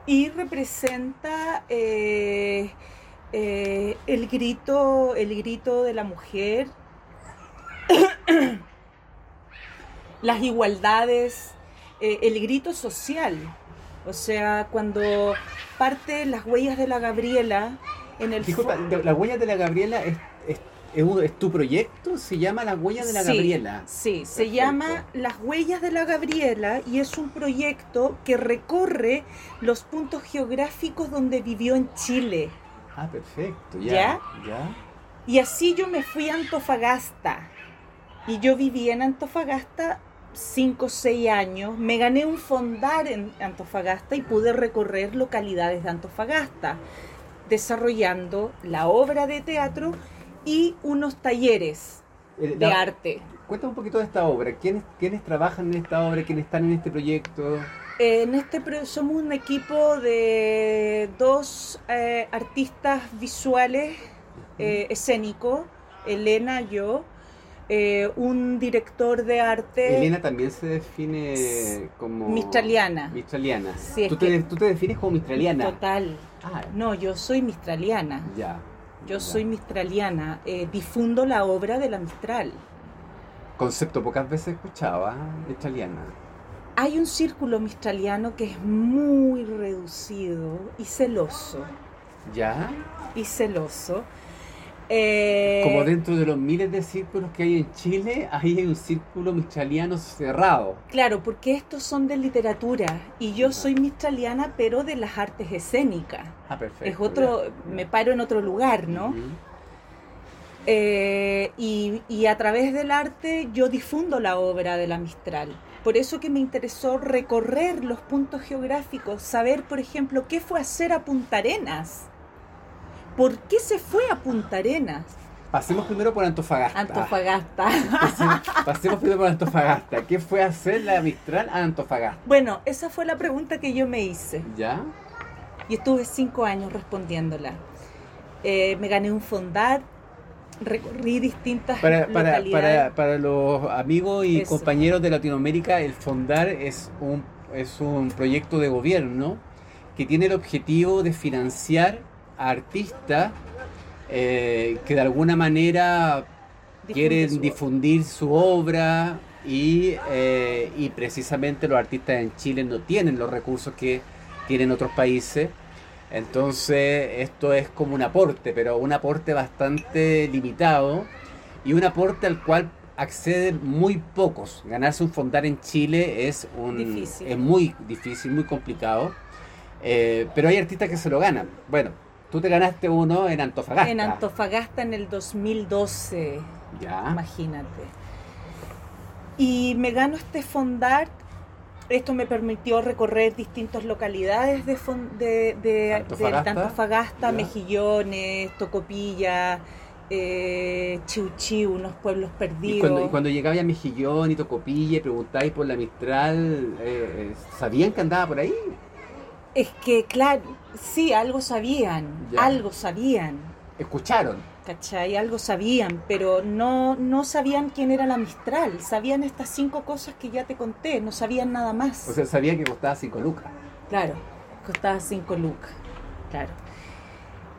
Speaker 3: Y representa eh, eh, el grito, el grito de la mujer, las igualdades, eh, el grito social. O sea, cuando parte las huellas de la Gabriela en el
Speaker 2: Disculpa,
Speaker 3: fo-
Speaker 2: ¿la huella de la Gabriela es, es, es un- es tu proyecto? ¿Se llama la huella de la
Speaker 3: Sí,
Speaker 2: Gabriela?
Speaker 3: Sí, se llama Las Huellas de la Gabriela y es un proyecto que recorre los puntos geográficos donde vivió en Chile.
Speaker 2: Ah, perfecto, ya.
Speaker 3: ¿Ya?
Speaker 2: ¿Ya?
Speaker 3: Y así yo me fui a Antofagasta. Y yo viví en Antofagasta 5 o 6 años. Me gané un fondar en Antofagasta y pude recorrer localidades de Antofagasta. desarrollando la obra de teatro y unos talleres
Speaker 2: Eh,
Speaker 3: de
Speaker 2: la-
Speaker 3: arte.
Speaker 2: Cuéntame un poquito de esta obra. ¿Quiénes, ¿Quiénes trabajan en esta obra? ¿Quiénes están en este proyecto?
Speaker 3: En este somos un equipo de dos eh, artistas visuales eh, escénicos, Elena, yo, eh, un director de arte
Speaker 2: Elena también se define como...
Speaker 3: mistraliana.
Speaker 2: Mistraliana.
Speaker 3: Sí,
Speaker 2: ¿Tú, te, tú te defines como mistraliana.
Speaker 3: Total.
Speaker 2: Ah,
Speaker 3: No, yo soy mistraliana.
Speaker 2: ya.
Speaker 3: Yo
Speaker 2: ya.
Speaker 3: soy mistraliana. eh, difundo la obra de la Mistral.
Speaker 2: Concepto pocas veces escuchaba, mistraliana.
Speaker 3: Hay un círculo mistraliano que es muy reducido y celoso.
Speaker 2: ¿Ya?
Speaker 3: Y celoso. Eh,
Speaker 2: Como dentro de los miles de círculos que hay en Chile, ahí hay un círculo mistraliano cerrado.
Speaker 3: Claro, porque estos son de literatura y yo soy mistraliana, pero de las artes escénicas.
Speaker 2: Ah, perfecto.
Speaker 3: Es otro,
Speaker 2: ya.
Speaker 3: me paro en otro lugar, ¿no?
Speaker 2: Ujú.
Speaker 3: Eh, y, y a través del arte yo difundo la obra de la Mistral. Por eso que me interesó recorrer los puntos geográficos, saber, por ejemplo, qué fue hacer a Punta Arenas. ¿Por qué se fue a Punta Arenas?
Speaker 2: Pasemos primero por Antofagasta.
Speaker 3: Antofagasta.
Speaker 2: Pasemos, pasemos primero por Antofagasta. ¿Qué fue hacer la Mistral a Antofagasta?
Speaker 3: Bueno, esa fue la pregunta que yo me hice.
Speaker 2: ¿Ya?
Speaker 3: Y estuve cinco años respondiéndola. Eh, me gané un fondar, recorrí distintas
Speaker 2: Para, para,
Speaker 3: localidades.
Speaker 2: para, para los amigos y
Speaker 3: Eso.
Speaker 2: compañeros de Latinoamérica, el Fondar es un, es un proyecto de gobierno que tiene el objetivo de financiar artistas eh, que de alguna manera
Speaker 3: Difunde
Speaker 2: quieren
Speaker 3: su-
Speaker 2: difundir su obra y, eh, y precisamente los artistas en Chile no tienen los recursos que tienen otros países. Entonces esto es como un aporte, pero un aporte bastante limitado y un aporte al cual acceden muy pocos. Ganarse un fondar en Chile es, un,
Speaker 3: Difícil.
Speaker 2: es muy difícil, muy complicado. Eh, pero hay artistas que se lo ganan. Bueno, tú te ganaste uno en Antofagasta.
Speaker 3: En Antofagasta en el 2012,
Speaker 2: Ya.
Speaker 3: imagínate. Y me gano este fondar. Esto me permitió recorrer distintas localidades de, de, de, de
Speaker 2: Antofagasta.
Speaker 3: Mejillones, Tocopilla, eh, Chiu unos pueblos
Speaker 2: Y
Speaker 3: perdidos.
Speaker 2: cuando, y cuando llegabais a Mejillón y Tocopilla y preguntáis por la Mistral, eh, eh, ¿sabían que andaba por ahí?
Speaker 3: Es que, claro, sí, algo sabían,
Speaker 2: Ya.
Speaker 3: algo sabían,
Speaker 2: ¿Escucharon?
Speaker 3: ¿cachai? Algo sabían, pero no, no sabían quién era la Mistral. Sabían estas cinco cosas que ya te conté, no sabían nada más.
Speaker 2: O sea, sabían que costaba 5 lucas.
Speaker 3: claro, costaba cinco lucas, claro.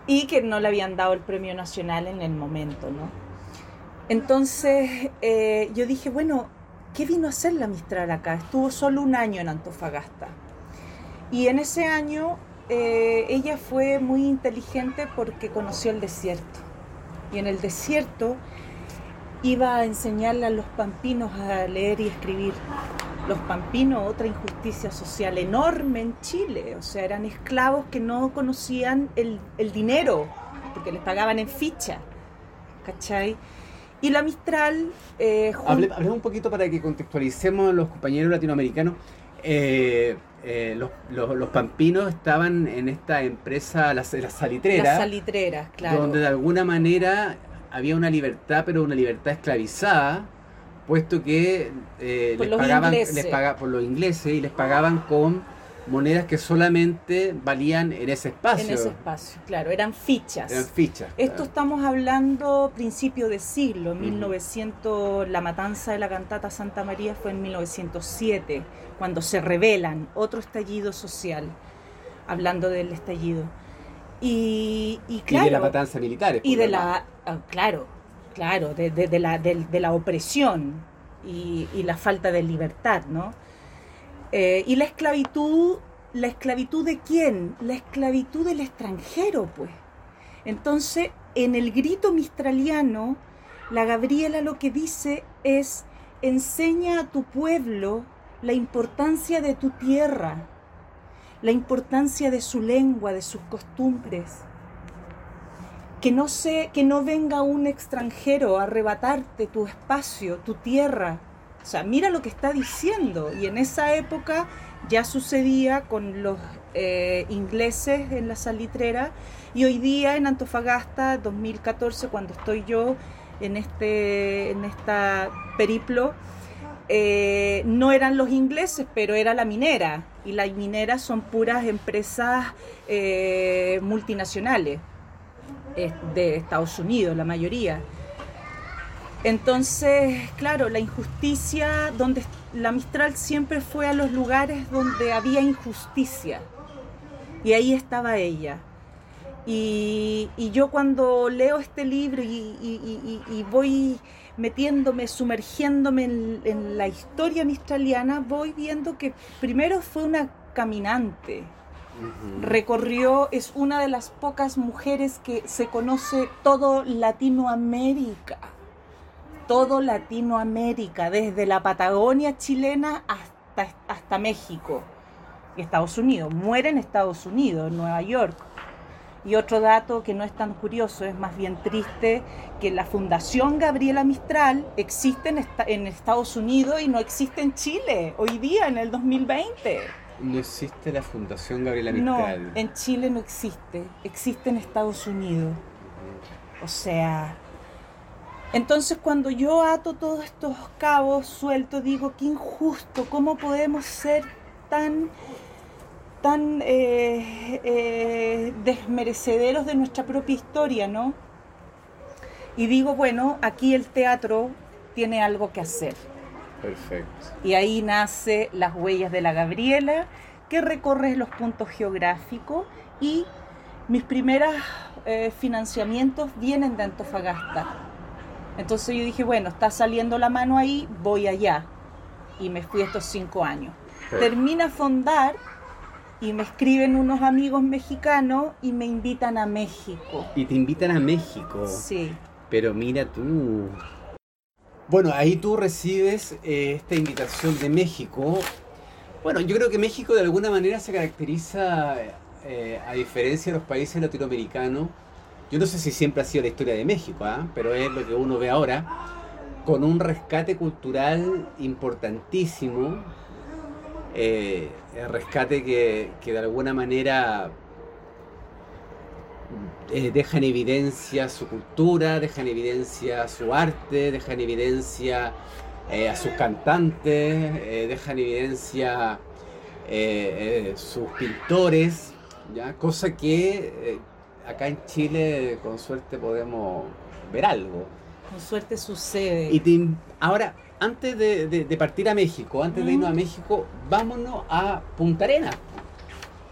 Speaker 3: Y que no le habían dado el premio nacional en el momento, ¿no? Entonces eh, yo dije, bueno, ¿qué vino a hacer la Mistral acá? Estuvo solo un año en Antofagasta. Y en ese año eh, ella fue muy inteligente porque conoció el desierto. Y en el desierto iba a enseñarle a los pampinos a leer y escribir. Los pampinos, otra injusticia social enorme en Chile. O sea, eran esclavos que no conocían el, el dinero, porque les pagaban en ficha. ¿Cachai? Y la Mistral... eh,
Speaker 2: Hable- Hablemos un poquito para que contextualicemos a los compañeros latinoamericanos. Eh, eh, los, los- los pampinos estaban en esta empresa,
Speaker 3: las salitreras, claro.
Speaker 2: donde de alguna manera había una libertad, pero una libertad esclavizada, puesto que eh, les pagaban les paga- por los ingleses y les pagaban con monedas que solamente valían en ese espacio.
Speaker 3: En ese espacio, claro, eran fichas.
Speaker 2: Eran fichas.
Speaker 3: Esto
Speaker 2: claro.
Speaker 3: estamos hablando principio de siglo,
Speaker 2: Ujú.
Speaker 3: 1900, la matanza de la cantata Santa María fue en 1907, cuando se revelan, otro estallido social, hablando del estallido. Y, y
Speaker 2: Y
Speaker 3: claro,
Speaker 2: de la matanza militar.
Speaker 3: y de la, ah, claro, claro, de, de- de la, del- de la opresión y, y la falta de libertad, ¿no? Eh, y la esclavitud, ¿la esclavitud de quién? La esclavitud del extranjero, pues. Entonces, en el grito mistraliano, la Gabriela lo que dice es, enseña a tu pueblo la importancia de tu tierra, la importancia de su lengua, de sus costumbres. Que no, se, que no venga un extranjero a arrebatarte tu espacio, tu tierra. Sea, mira lo que está diciendo. Y en esa época ya sucedía con los eh, ingleses en la salitrera y hoy día en Antofagasta, 2014, cuando estoy yo en este en esta periplo, eh, no eran los ingleses, pero era la minera. Y las mineras son puras empresas eh, multinacionales de Estados Unidos, la mayoría. Entonces, claro, la injusticia, donde la Mistral siempre fue a los lugares donde había injusticia. Y ahí estaba ella. Y, yo cuando leo este libro y voy metiéndome, sumergiéndome en, la historia mistraliana, voy viendo que primero fue una caminante. Recorrió, es una de las pocas mujeres que se conoce todo Latinoamérica. Todo Latinoamérica, desde la Patagonia chilena hasta, hasta México y Estados Unidos. Muere en Estados Unidos, en Nueva York. Y otro dato que no es tan curioso, es más bien triste, que la Fundación Gabriela Mistral existe en, Estados Unidos y no existe en Chile, hoy día, en el 2020.
Speaker 2: No existe la Fundación Gabriela Mistral.
Speaker 3: No, en Chile no existe, existe en Estados Unidos. O sea, entonces cuando yo ato todos estos cabos sueltos, digo, qué injusto, ¿cómo podemos ser tan tan eh, eh, desmerecederos de nuestra propia historia, ¿no? Y digo, bueno, aquí el teatro tiene algo que hacer.
Speaker 2: Perfecto.
Speaker 3: Y ahí nace Las huellas de la Gabriela, que recorre los puntos geográficos y mis primeros eh, financiamientos vienen de Antofagasta. Entonces yo dije, bueno, está saliendo la mano ahí, voy allá. Y me fui estos cinco años. Termina Fondar y me escriben unos amigos mexicanos y me invitan a México.
Speaker 2: Y te invitan a México.
Speaker 3: Sí.
Speaker 2: Pero mira tú. Bueno, ahí tú recibes eh, esta invitación de México. Bueno, yo creo que México de alguna manera se caracteriza, eh, a diferencia de los países latinoamericanos, yo no sé si siempre ha sido la historia de México, ¿ah? pero es lo que uno ve ahora, con un rescate cultural importantísimo, eh, el rescate que, de alguna manera eh, deja en evidencia su cultura, deja en evidencia su arte, deja en evidencia eh, a sus cantantes, deja en evidencia sus pintores, ¿ya? cosa que acá en Chile con suerte podemos ver algo.
Speaker 3: Con suerte sucede.
Speaker 2: Y ahora, antes de, partir a México, antes de irnos a México, vámonos a Punta Arenas.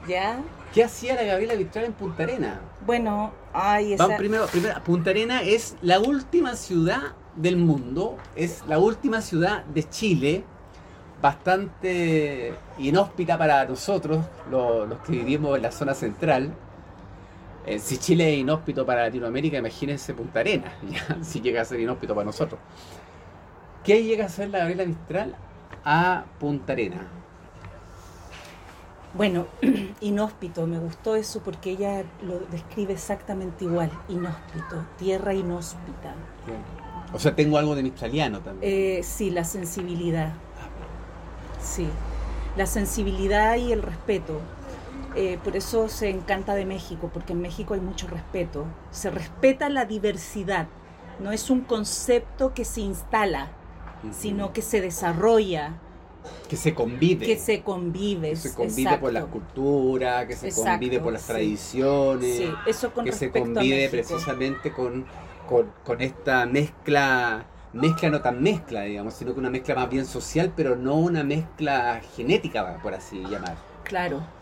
Speaker 3: ¿Ya?
Speaker 2: ¿Qué hacía la Gabriela Vitral en Punta Arenas?
Speaker 3: Bueno, ay, esa...
Speaker 2: Vamos primero, primero, Punta Arenas es la última ciudad del mundo, es la última ciudad de Chile, bastante inhóspita para nosotros, los, que vivimos en la zona central. Eh, si Chile es inhóspito para Latinoamérica, imagínense Punta Arenas, si llega a ser inhóspito para nosotros. ¿Qué llega a ser la Gabriela Mistral a Punta Arena?
Speaker 3: Bueno, inhóspito, me gustó eso porque ella lo describe exactamente igual, inhóspito, tierra inhóspita.
Speaker 2: O sea, tengo algo de mistraliano también.
Speaker 3: Eh, sí, la sensibilidad. Sí, la sensibilidad y el respeto. Eh, por eso se encanta de México, porque en México hay mucho respeto. Se respeta la diversidad, no es un concepto que se instala, sino que se desarrolla.
Speaker 2: Que se convive.
Speaker 3: Que se convive.
Speaker 2: Que se convive por la cultura, que se convive por las tradiciones.
Speaker 3: Sí, eso con
Speaker 2: Que se convive precisamente con, con, esta mezcla, mezcla no tan mezcla, digamos, sino que una mezcla más bien social, pero no una mezcla genética, por así llamar.
Speaker 3: Claro.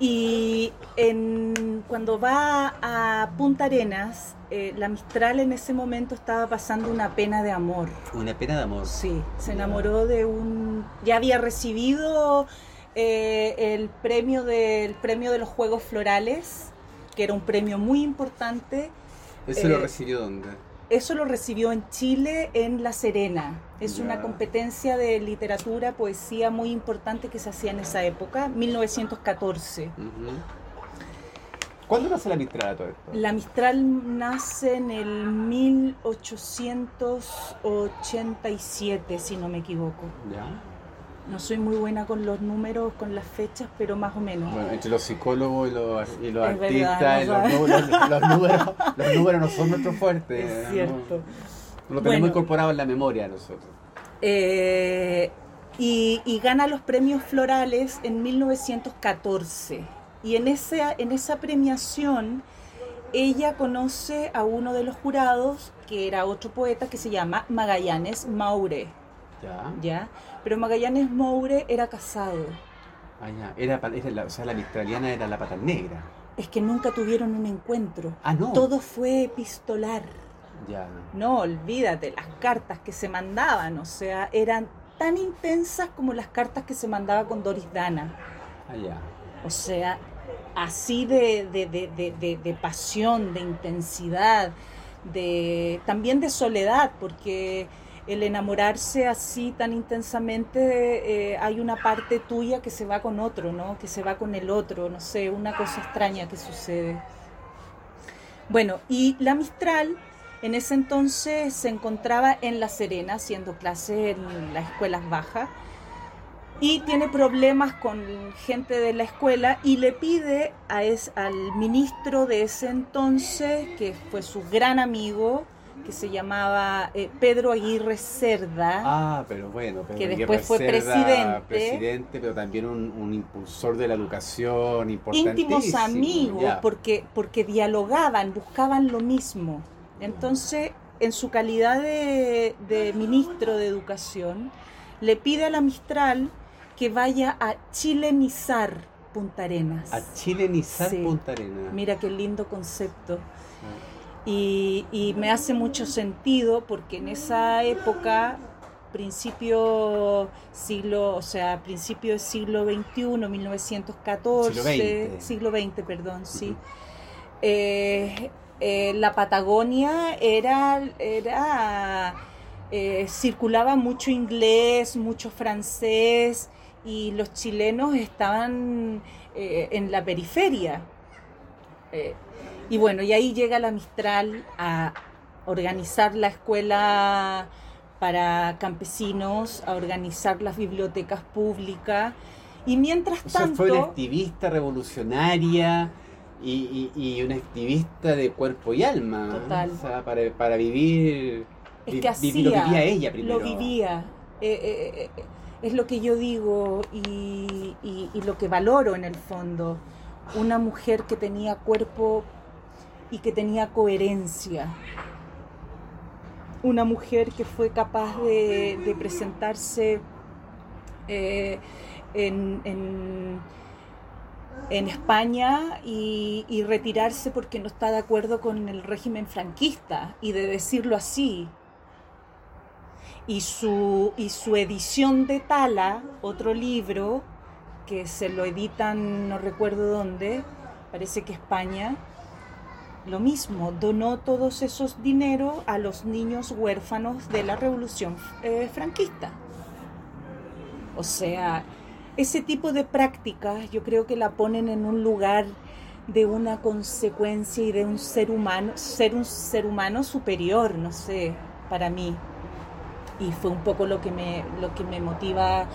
Speaker 3: Y en, cuando va a Punta Arenas, eh, la Mistral en ese momento estaba pasando una pena de amor.
Speaker 2: ¿Una pena de amor?
Speaker 3: Sí, se enamoró de un... Ya había recibido eh, el, premio del premio de los Juegos Florales, que era un premio muy importante.
Speaker 2: ¿Eso lo eh, recibió dónde?
Speaker 3: Eso lo recibió en Chile, en La Serena. Es una competencia de literatura, poesía muy importante que se hacía en esa época, 1914.
Speaker 2: ¿Cuándo nace la Mistral todo esto?
Speaker 3: La Mistral nace en el 1887, si no me equivoco.
Speaker 2: ¿Ya?
Speaker 3: No soy muy buena con los números, con las fechas, pero más o menos.
Speaker 2: Bueno, entre los psicólogos y los, y los artistas,
Speaker 3: verdad,
Speaker 2: y
Speaker 3: no
Speaker 2: los, números, los, números, los números no son nuestro fuerte.
Speaker 3: Es cierto.
Speaker 2: No lo tenemos
Speaker 3: Bueno.
Speaker 2: incorporado en la memoria nosotros.
Speaker 3: Eh, y, y gana los premios florales en 1914. Y en esa, en esa premiación ella conoce a uno de los jurados, que era otro poeta que se llama Magallanes Maure.
Speaker 2: Ya.
Speaker 3: ¿ya? Pero Magallanes Moure era casado.
Speaker 2: Ah, ya. Era, la, o sea, la mistraliana era la pata negra.
Speaker 3: Es que nunca tuvieron un encuentro.
Speaker 2: Ah, no.
Speaker 3: Todo fue epistolar.
Speaker 2: Ya.
Speaker 3: No, olvídate, las cartas que se mandaban, o sea, eran tan intensas como las cartas que se mandaba con Doris Dana.
Speaker 2: Ah, ya.
Speaker 3: O sea, así de, de, de, de, de- de pasión, de intensidad, de también de soledad, porque el enamorarse así tan intensamente, eh, hay una parte tuya que se va con otro, ¿no? Que se va con el otro, no sé, una cosa extraña que sucede. Bueno, y la Mistral en ese entonces se encontraba en La Serena haciendo clases en las escuelas bajas y tiene problemas con gente de la escuela y le pide a es, al ministro de ese entonces, que fue su gran amigo, que se llamaba eh, Pedro Aguirre Cerda,
Speaker 2: Ah, pero bueno. Pedro
Speaker 3: Que
Speaker 2: Aguirre
Speaker 3: después fue
Speaker 2: Cerda,
Speaker 3: presidente.
Speaker 2: Presidente, pero también un, un impulsor de la educación importantísimo.
Speaker 3: íntimos amigos,
Speaker 2: ya.
Speaker 3: porque, porque dialogaban, buscaban lo mismo. Entonces, en su calidad de, de ministro de Educación, le pide a la Mistral que vaya a chilenizar Punta Arenas.
Speaker 2: A chilenizar
Speaker 3: Sí.
Speaker 2: Punta Arenas.
Speaker 3: Mira qué lindo concepto.
Speaker 2: Ah.
Speaker 3: Y, y me hace mucho sentido porque en esa época, principio siglo, o sea, principio del siglo XXI, 1914,
Speaker 2: Siglo XX.
Speaker 3: siglo XX, perdón, sí. Eh, eh, la Patagonia era, era eh, circulaba mucho inglés, mucho francés y los chilenos estaban eh, en la periferia. Eh, y bueno, y ahí llega la Mistral a organizar la escuela para campesinos, a organizar las bibliotecas públicas. Y mientras
Speaker 2: O sea,
Speaker 3: tanto,
Speaker 2: fue una activista revolucionaria y, y- y una activista de cuerpo y alma.
Speaker 3: Total.
Speaker 2: O sea, para, para vivir,
Speaker 3: es
Speaker 2: vi-
Speaker 3: que
Speaker 2: vivir lo
Speaker 3: hacía,
Speaker 2: vivía ella primero.
Speaker 3: Lo vivía. Eh, eh, eh, es lo que yo digo y, y- y lo que valoro en el fondo. Una mujer que tenía cuerpo y que tenía coherencia. Una mujer que fue capaz de, de presentarse eh, en, en- en España y, retirarse porque no está de acuerdo con el régimen franquista y de decirlo así. Y su, y su edición de Tala, otro libro que se lo editan, no recuerdo dónde, parece que España, lo mismo, donó todos esos dineros a los niños huérfanos de la revolución eh, franquista. O sea, ese tipo de prácticas yo creo que la ponen en un lugar de una consecuencia y de un ser humano, ser un ser humano superior, no sé, para mí. Y fue un poco lo que me, lo que me motiva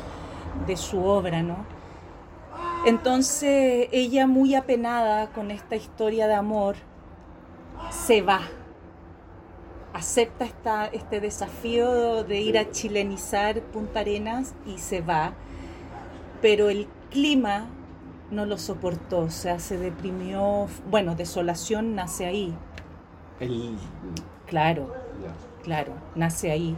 Speaker 3: de su obra, ¿no? Entonces ella muy apenada con esta historia de amor, se va, acepta esta, este desafío de ir a chilenizar Punta Arenas y se va, pero el clima no lo soportó, o sea, se deprimió, bueno, desolación nace ahí,
Speaker 2: El-
Speaker 3: claro, claro, nace ahí.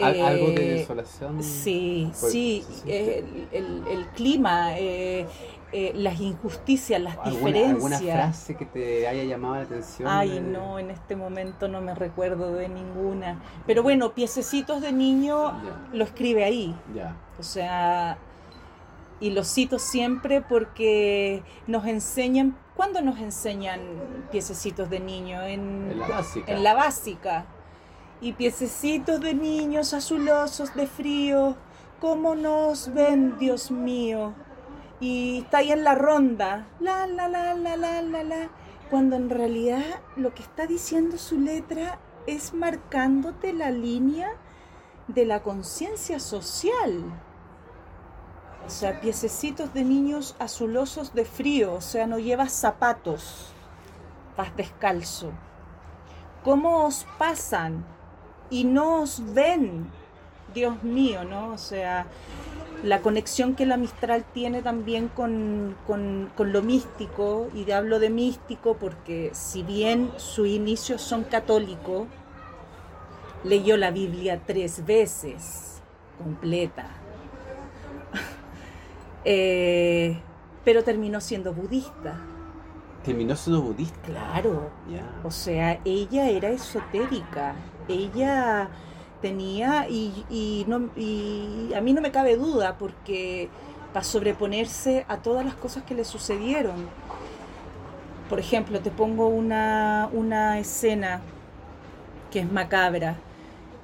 Speaker 2: Al- algo de
Speaker 3: Eh,
Speaker 2: desolación.
Speaker 3: Sí,
Speaker 2: Pues,
Speaker 3: sí, eh, el, el- el clima, eh, eh, las injusticias, las
Speaker 2: ¿Alguna,
Speaker 3: diferencias.
Speaker 2: alguna frase que te haya llamado la atención?
Speaker 3: Ay, no, en este momento no me recuerdo de ninguna. Pero bueno, Piececitos de Niño lo escribe ahí.
Speaker 2: Ya.
Speaker 3: O sea, y lo cito siempre porque nos enseñan, ¿cuándo nos enseñan Piececitos de Niño? En,
Speaker 2: En la básica.
Speaker 3: en la básica. Y piececitos de niños azulosos de frío, ¿cómo nos ven, Dios mío? Y está ahí en la ronda, la, la, la, la, la, la, la, cuando en realidad lo que está diciendo su letra es marcándote la línea de la conciencia social. O sea, piececitos de niños azulosos de frío, o sea, no llevas zapatos, vas descalzo. ¿Cómo os pasan y no os ven? Dios mío, ¿no? O sea, la conexión que la Mistral tiene también con, con, con, lo místico, y hablo de místico porque si bien sus inicios son católicos, leyó la Biblia tres veces, completa. Eh, pero terminó siendo budista.
Speaker 2: ¿Terminó siendo budista?
Speaker 3: Claro. O sea, ella era esotérica. Ella tenía, y, y, no, y a mí no me cabe duda, porque para sobreponerse a todas las cosas que le sucedieron. Por ejemplo, te pongo una, una escena que es macabra.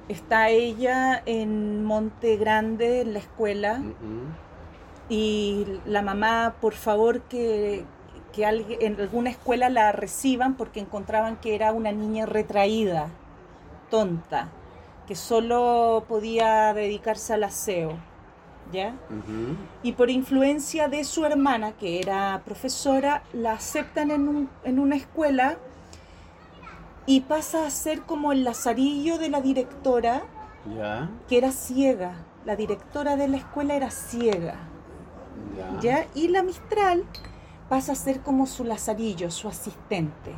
Speaker 3: Está ella en Monte Grande, en la escuela, y la mamá, por favor, que, que alguien, en alguna escuela la reciban porque encontraban que era una niña retraída, tonta, que solo podía dedicarse al aseo, ¿ya? Y por influencia de su hermana, que era profesora, la aceptan en, un- en una escuela y pasa a ser como el lazarillo de la directora,
Speaker 2: Ya.
Speaker 3: que era ciega. La directora de la escuela era ciega.
Speaker 2: Ya.
Speaker 3: Y la Mistral pasa a ser como su lazarillo, su asistente.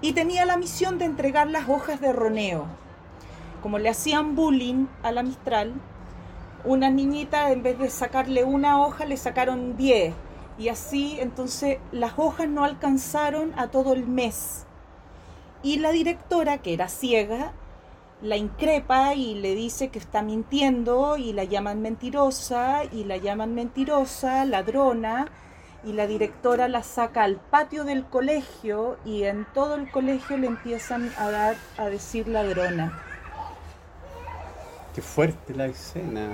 Speaker 3: Y tenía la misión de entregar las hojas de roneo. Como le hacían bullying a la Mistral, una niñita en vez de sacarle una hoja le sacaron 10. Y así entonces las hojas no alcanzaron a todo el mes. Y la directora, que era ciega, la increpa y le dice que está mintiendo y la llaman mentirosa y la llaman mentirosa, ladrona y la directora la saca al patio del colegio y en todo el colegio le empiezan a dar a decir ladrona.
Speaker 2: Qué fuerte la escena.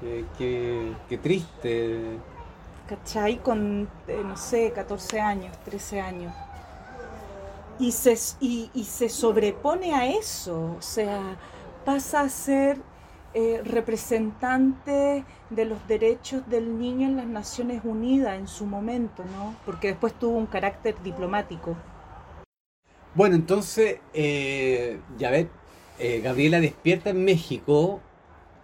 Speaker 2: Qué, qué, qué triste.
Speaker 3: ¿Cachai? Con, eh, no sé, 14 años, 13 años. Y se, y, y se sobrepone a eso, o sea, pasa a ser eh, representante de los derechos del niño en las Naciones Unidas en su momento, ¿no? Porque después tuvo un carácter diplomático.
Speaker 2: Bueno, entonces, eh, ya ves, eh, Gabriela despierta en México,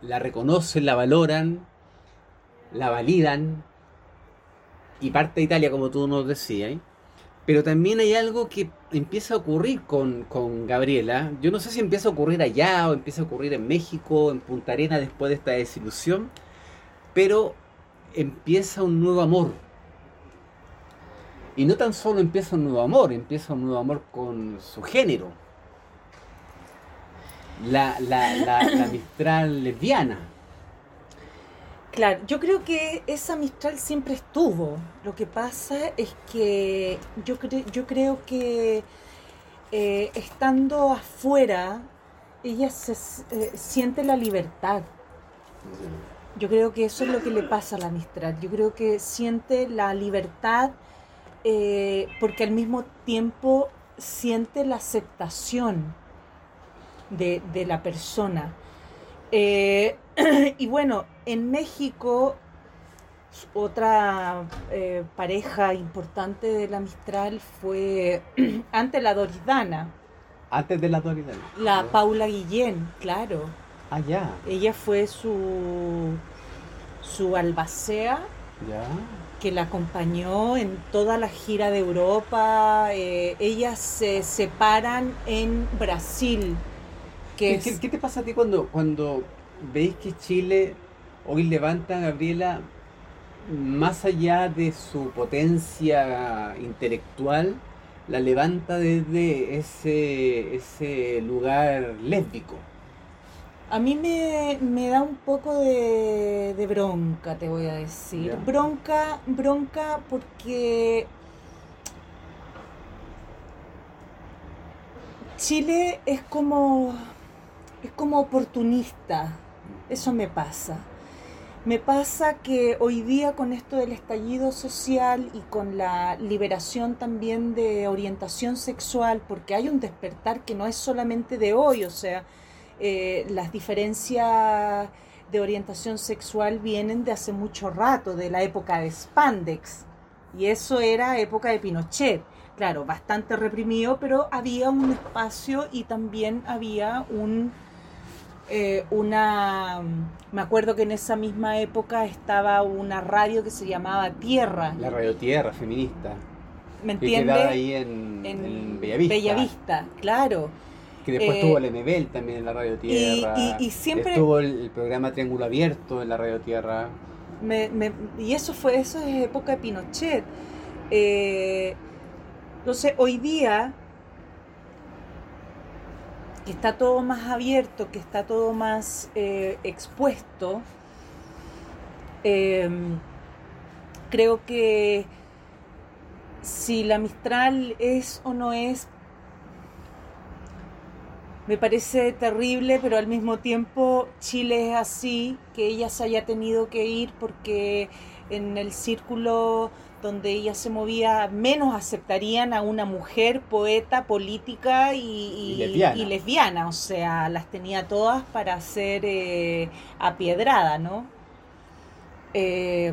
Speaker 2: la reconocen, la valoran, la validan y parte a Italia, como tú nos decías. Pero también hay algo que empieza a ocurrir con, con Gabriela. Yo no sé si empieza a ocurrir allá o empieza a ocurrir en México, en Punta Arena, después de esta desilusión. Pero empieza un nuevo amor. Y no tan solo empieza un nuevo amor, empieza un nuevo amor con su género. La, la, la, la Mistral lesbiana.
Speaker 3: Claro, yo creo que esa Mistral siempre estuvo. Lo que pasa es que yo, cre- yo creo que eh, estando afuera, ella eh, siente la libertad. Yo creo que eso es lo que le pasa a la Mistral. Yo creo que siente la libertad eh, porque al mismo tiempo siente la aceptación de, la persona. y bueno, en México, otra eh, pareja importante de la Mistral fue antes la Doridana,
Speaker 2: Antes de la dualidad.
Speaker 3: la Paula Guillén, claro.
Speaker 2: Ah, ya.
Speaker 3: Ella fue su, su albacea
Speaker 2: Ya.
Speaker 3: que la acompañó en toda la gira de Europa. eh, ellas se separan en Brasil. Que
Speaker 2: ¿Qué,
Speaker 3: es-
Speaker 2: qué- qué te pasa a ti cuando, cuando veis que Chile hoy levanta a Gabriela más allá de su potencia intelectual? La levanta desde ese, ese lugar lésbico.
Speaker 3: A mí me, me da un poco de, de bronca, te voy a decir. Bronca, bronca porque Chile es como, es como oportunista. Eso me pasa. Me pasa que hoy día con esto del estallido social y con la liberación también de orientación sexual, porque hay un despertar que no es solamente de hoy, o sea, eh, las diferencias de orientación sexual vienen de hace mucho rato, de la época de Spandex. Y eso era época de Pinochet. Claro, bastante reprimido, pero había un espacio y también había un eh, una me acuerdo que en esa misma época estaba una radio que se llamaba Tierra.
Speaker 2: La radio Tierra feminista.
Speaker 3: ¿Me entiendes?
Speaker 2: Que ahí en, en, Bellavista.
Speaker 3: Bellavista, claro.
Speaker 2: Que después tuvo el MBL también en la Radio Tierra.
Speaker 3: Y, siempre.
Speaker 2: Estuvo el, programa Triángulo Abierto en la Radio Tierra.
Speaker 3: y eso fue, eso es época de Pinochet. Eh, entonces, hoy día, que está todo más abierto, que está todo más eh, expuesto, em, creo que si la Mistral es o no es, me parece terrible, pero al mismo tiempo Chile es así, que ella se haya tenido que ir porque en el círculo donde ella se movía, menos aceptarían a una mujer poeta, política y, lesbiana. o sea, las tenía todas para ser eh, apiedrada, ¿no? Eh,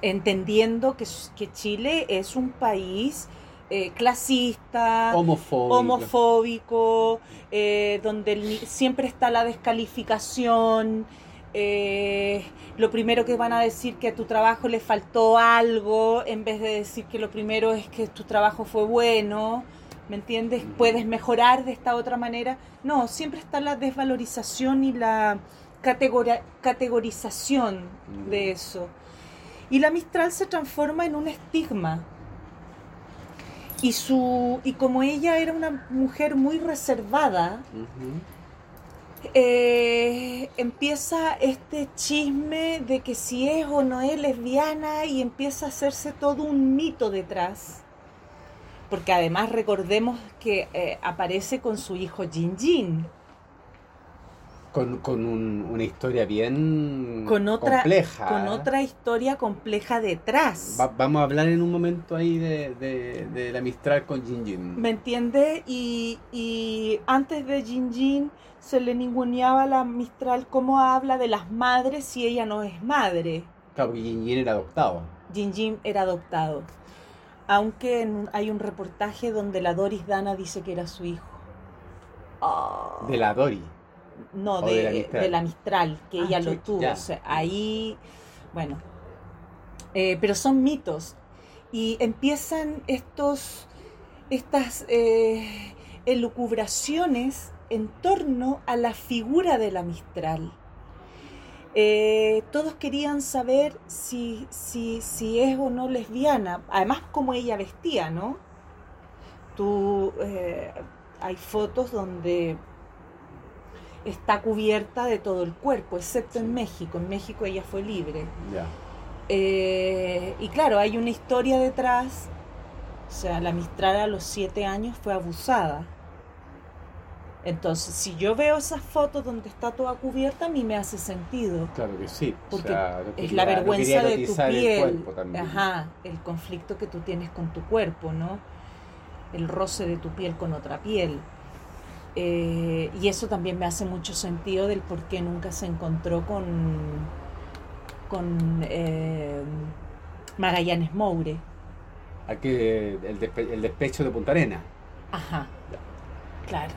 Speaker 3: entendiendo que, que, Chile es un país eh, clasista, homofóbico, donde siempre está la descalificación. Eh, lo primero que van a decir que a tu trabajo le faltó algo, en vez de decir que lo primero es que tu trabajo fue bueno, ¿me entiendes? Puedes mejorar de esta otra manera. No, siempre está la desvalorización y la categorización de eso. Y la Mistral se transforma en un estigma. Y, su, y como ella era una mujer muy reservada, eh, empieza este chisme de que si es o no es lesbiana y empieza a hacerse todo un mito detrás. Porque además recordemos que eh, aparece con su hijo Jin Jin.
Speaker 2: Con, una historia bien con otra, compleja.
Speaker 3: Con otra historia compleja detrás.
Speaker 2: vamos a hablar en un momento ahí de, la Mistral con Jin Jin.
Speaker 3: ¿Me entiende? Y, y antes de Jin Jin se le ninguneaba a la Mistral cómo habla de las madres si ella no es madre.
Speaker 2: Claro, porque Jin era adoptado.
Speaker 3: Jin era adoptado. Aunque hay un reportaje donde la Doris Dana dice que era su hijo.
Speaker 2: ¿De la Doris?
Speaker 3: No, de, la Mistral, que ella lo tuvo. ahí, bueno. Eh, pero son mitos. Y empiezan estos, estas eh, elucubraciones en torno a la figura de la Mistral. Eh, todos querían saber si, si, si, es o no lesbiana, además como ella vestía, ¿no? Tú, hay fotos donde está cubierta de todo el cuerpo, excepto en México. En México ella fue libre. Eh, y claro, hay una historia detrás. O sea, la Mistral a los siete años fue abusada. Entonces, si yo veo esas fotos donde está toda cubierta, a mí me hace sentido.
Speaker 2: Claro que sí.
Speaker 3: Porque es la vergüenza de tu piel. Ajá, el conflicto que tú tienes con tu cuerpo, ¿no? El roce de tu piel con otra piel. Eh, y eso también me hace mucho sentido del por qué nunca se encontró con, con eh, Magallanes Moure.
Speaker 2: Aquí el, el despecho de Punta Arena.
Speaker 3: Ajá, claro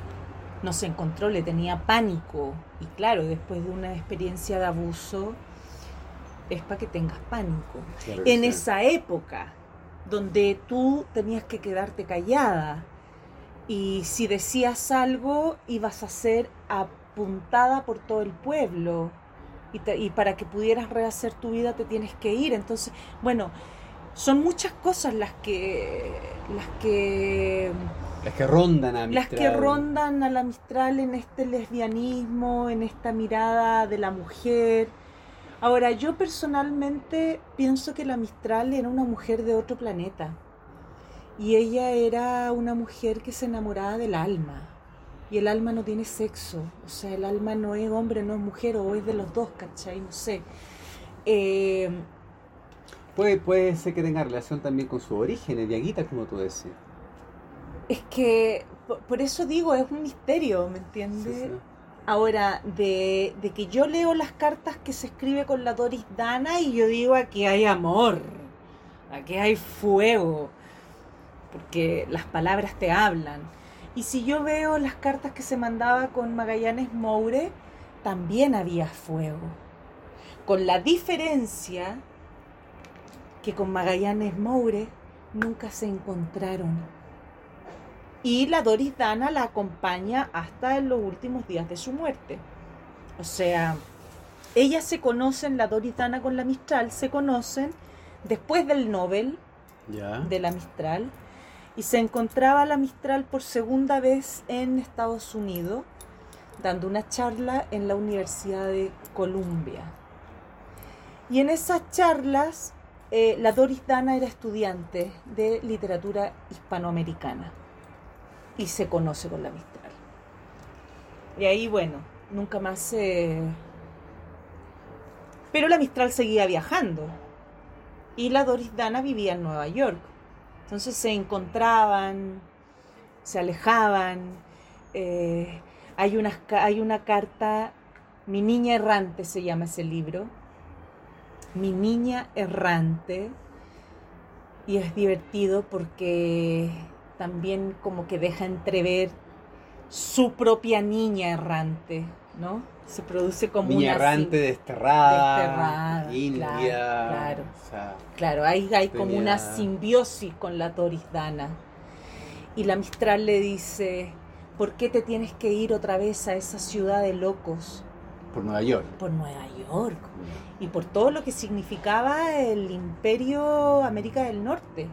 Speaker 3: no se encontró, le tenía pánico. Y claro, después de una experiencia de abuso, es para que tengas pánico. en esa época, donde tú tenías que quedarte callada, y si decías algo, ibas a ser apuntada por todo el pueblo. Y, y para que pudieras rehacer tu vida te tienes que ir. Entonces, bueno, son muchas cosas las que las que
Speaker 2: las que rondan a
Speaker 3: Mistral. Las que rondan a la Mistral en este lesbianismo, en esta mirada de la mujer. Ahora, yo personalmente pienso que la Mistral era una mujer de otro planeta. Y ella era una mujer que se enamoraba del alma. Y el alma no tiene sexo. O sea, el alma no es hombre, no es mujer, o es de los dos, ¿cachai? No sé. Eh,
Speaker 2: puede, puede ser que tenga relación también con su origen, Diaguita, como tú decías.
Speaker 3: Es que, por eso digo, es un misterio, ¿me entiendes? Ahora, de, de que yo leo las cartas que se escribe con la Doris Dana y yo digo aquí hay amor, aquí hay fuego, porque las palabras te hablan. Y si yo veo las cartas que se mandaba con Magallanes Moure, también había fuego. Con la diferencia que con Magallanes Moure nunca se encontraron. Y la Doris Dana la acompaña hasta en los últimos días de su muerte. O sea, ellas se conocen, la Doris Dana con la Mistral, se conocen después del Nobel de la Mistral y se encontraba la Mistral por segunda vez en Estados Unidos dando una charla en la Universidad de Columbia. Y en esas charlas eh, la Doris Dana era estudiante de literatura hispanoamericana y se conoce con la Mistral. Y ahí, bueno, nunca más se... Pero la Mistral seguía viajando y la Doris Dana vivía en Nueva York. Entonces se encontraban, se alejaban. eh, hay, unas ca- hay una carta, Mi niña errante se llama ese libro. Mi niña errante. Y es divertido porque también como que deja entrever su propia niña errante, ¿no? Se produce como
Speaker 2: Niña
Speaker 3: una
Speaker 2: errante, desterrada,
Speaker 3: Desterrada,
Speaker 2: india.
Speaker 3: claro, claro.
Speaker 2: o sea,
Speaker 3: Claro, ahí hay como una simbiosis con la Doris Dana. Y la Mistral le dice, ¿por qué te tienes que ir otra vez a esa ciudad de locos?
Speaker 2: por Nueva York.
Speaker 3: Por Nueva York. Y por todo lo que significaba el imperio América del Norte,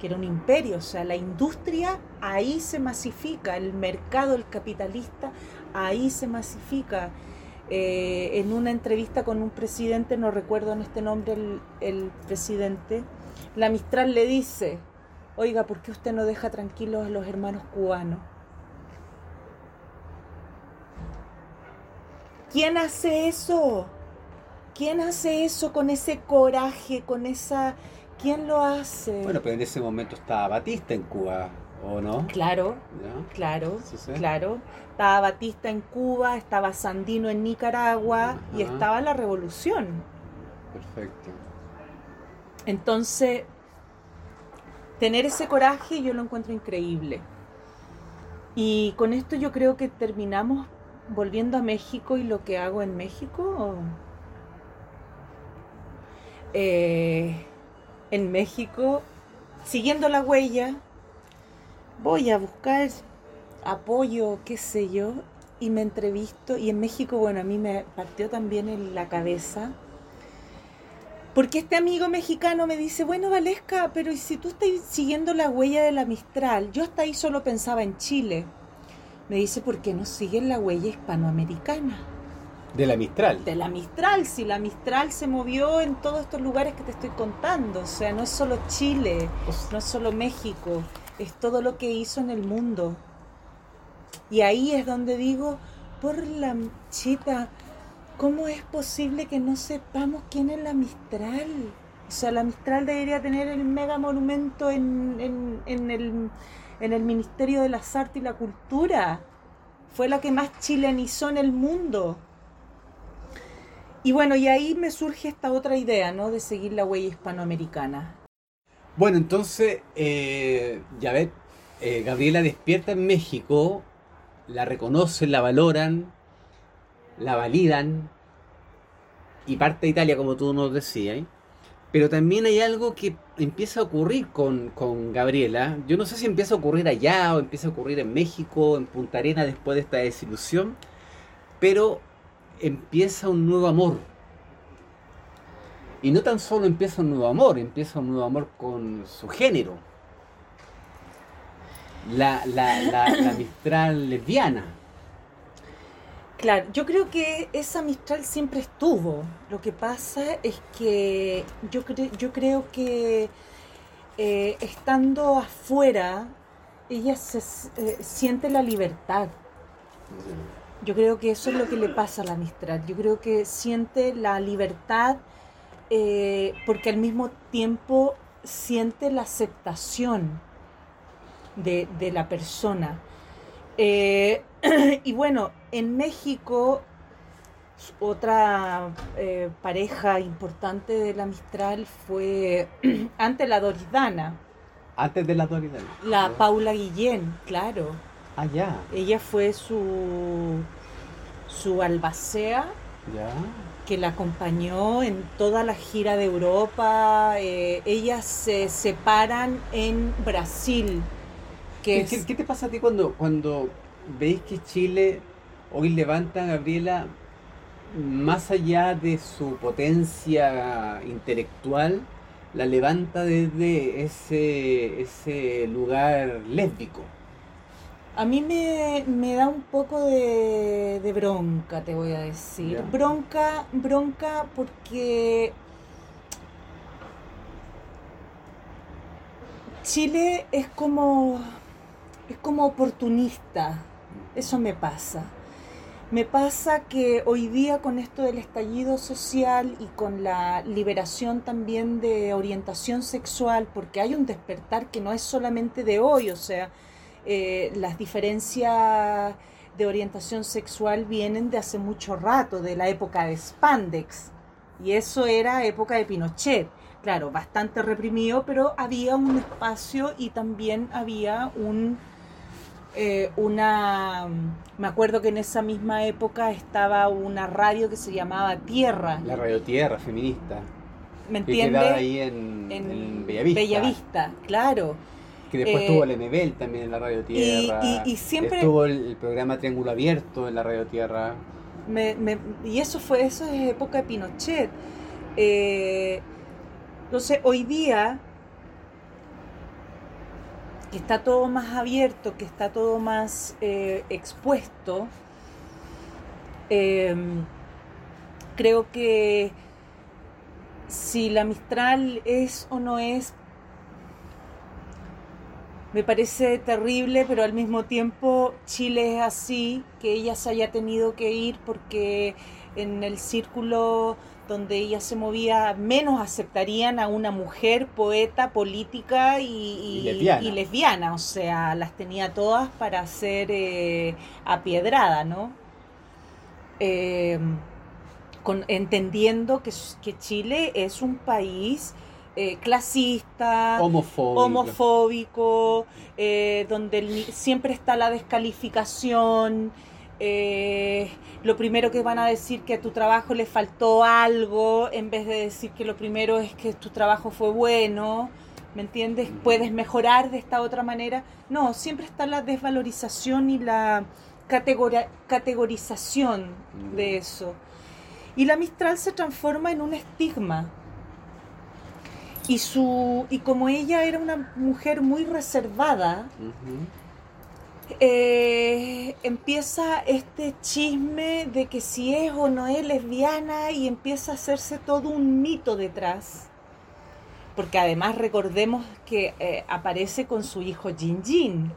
Speaker 3: que era un imperio, o sea, la industria ahí se masifica, el mercado, el capitalista, ahí se masifica. Eh, en una entrevista con un presidente, no recuerdo en este nombre el, el presidente, la Mistral le dice, oiga, ¿por qué usted no deja tranquilos a los hermanos cubanos? ¿Quién hace eso? ¿Quién hace eso con ese coraje, con esa... ¿Quién lo hace?
Speaker 2: Bueno, pero en ese momento estaba Batista en Cuba, ¿o no?
Speaker 3: Claro,
Speaker 2: ¿Ya?
Speaker 3: claro,
Speaker 2: Sí, sí.
Speaker 3: claro. Estaba Batista en Cuba, estaba Sandino en Nicaragua y estaba la revolución.
Speaker 2: Perfecto.
Speaker 3: Entonces, tener ese coraje yo lo encuentro increíble. Y con esto yo creo que terminamos volviendo a México y lo que hago en México. Eh, en México, siguiendo la huella, voy a buscar apoyo, qué sé yo, y me entrevisto. Y en México, bueno, a mí me partió también en la cabeza. Porque este amigo mexicano me dice, bueno, Valesca, pero ¿y si tú estás siguiendo la huella de la Mistral? Yo hasta ahí solo pensaba en Chile. Me dice, ¿por qué no siguen la huella hispanoamericana?
Speaker 2: De la Mistral.
Speaker 3: De la Mistral, si la Mistral se movió en todos estos lugares que te estoy contando. O sea, no es solo Chile, no es solo México, es todo lo que hizo en el mundo. Y ahí es donde digo, por la chita, ¿cómo es posible que no sepamos quién es la Mistral? O sea, la Mistral debería tener el mega monumento en, en, en el, en el Ministerio de las Artes y la Cultura. Fue la que más chilenizó en el mundo. Y bueno, y ahí me surge esta otra idea, ¿no? De seguir la huella hispanoamericana.
Speaker 2: Bueno, entonces, eh, ya ves, eh, Gabriela despierta en México, la reconocen, la valoran, la validan y parte de Italia, como tú nos decías. Pero también hay algo que empieza a ocurrir con, con Gabriela. Yo no sé si empieza a ocurrir allá o empieza a ocurrir en México, en Punta Arena, después de esta desilusión, pero empieza un nuevo amor. Y no tan solo empieza un nuevo amor, empieza un nuevo amor con su género. La, la, la, Mistral lesbiana.
Speaker 3: Claro, yo creo que esa Mistral siempre estuvo. Lo que pasa es que yo, yo creo que eh, estando afuera, ella eh, siente la libertad. Yo creo que eso es lo que le pasa a la Mistral. Yo creo que siente la libertad eh, porque al mismo tiempo siente la aceptación de, de la persona. Eh, y bueno, en México, otra eh, pareja importante de la Mistral fue antes la Doridana.
Speaker 2: Antes de la Doridana.
Speaker 3: La Paula Guillén, claro.
Speaker 2: Ah, ya.
Speaker 3: Ella fue su, su albacea.
Speaker 2: Ya.
Speaker 3: que la acompañó en toda la gira de Europa. Eh, ellas se separan en Brasil. Que
Speaker 2: ¿Qué,
Speaker 3: es-
Speaker 2: qué- qué te pasa a ti cuando, cuando veis que Chile hoy levanta a Gabriela más allá de su potencia intelectual, la levanta desde ese, ese lugar lésbico?
Speaker 3: A mí me, me da un poco de, de bronca, te voy a decir. Bronca, bronca porque Chile es como, es como oportunista. Eso me pasa. Me pasa que hoy día con esto del estallido social y con la liberación también de orientación sexual, porque hay un despertar que no es solamente de hoy, o sea, eh, las diferencias de orientación sexual vienen de hace mucho rato, de la época de Spandex, y eso era época de Pinochet. Claro, bastante reprimido, pero había un espacio y también había un eh, una me acuerdo que en esa misma época estaba una radio que se llamaba Tierra.
Speaker 2: La Radio Tierra feminista,
Speaker 3: ¿me
Speaker 2: que quedaba
Speaker 3: entiendes?
Speaker 2: ahí en,
Speaker 3: en
Speaker 2: en Bellavista,
Speaker 3: Bellavista, claro.
Speaker 2: Que después
Speaker 3: Eh,
Speaker 2: tuvo el MBL también en la Radio Tierra,
Speaker 3: y- y siempre-
Speaker 2: estuvo el, el programa Triángulo Abierto en la Radio Tierra.
Speaker 3: Me- me- y eso fue eso es época de Pinochet. Eh, entonces hoy día que está todo más abierto que está todo más eh, expuesto eh, creo que si la Mistral es o no es me parece terrible, pero al mismo tiempo Chile es así, que ella se haya tenido que ir porque en el círculo donde ella se movía menos aceptarían a una mujer poeta, política y, y-
Speaker 2: Y lesbiana.
Speaker 3: y lesbiana, o sea, las tenía todas para ser eh, apiedrada, ¿no? Eh, con, entendiendo que, que Chile es un país eh, clasista,
Speaker 2: Homofóbico.
Speaker 3: homofóbico, eh, donde siempre está la descalificación. Eh, lo primero que van a decir que a tu trabajo le faltó algo, en vez de decir que lo primero es que tu trabajo fue bueno, ¿me entiendes? Puedes mejorar de esta otra manera. No, siempre está la desvalorización y la categorización de eso. Y la Mistral se transforma en un estigma. Y, su, y como ella era una mujer muy reservada. Eh, empieza este chisme de que si es o no es lesbiana y empieza a hacerse todo un mito detrás. Porque además recordemos que eh, aparece con su hijo Jin Jin.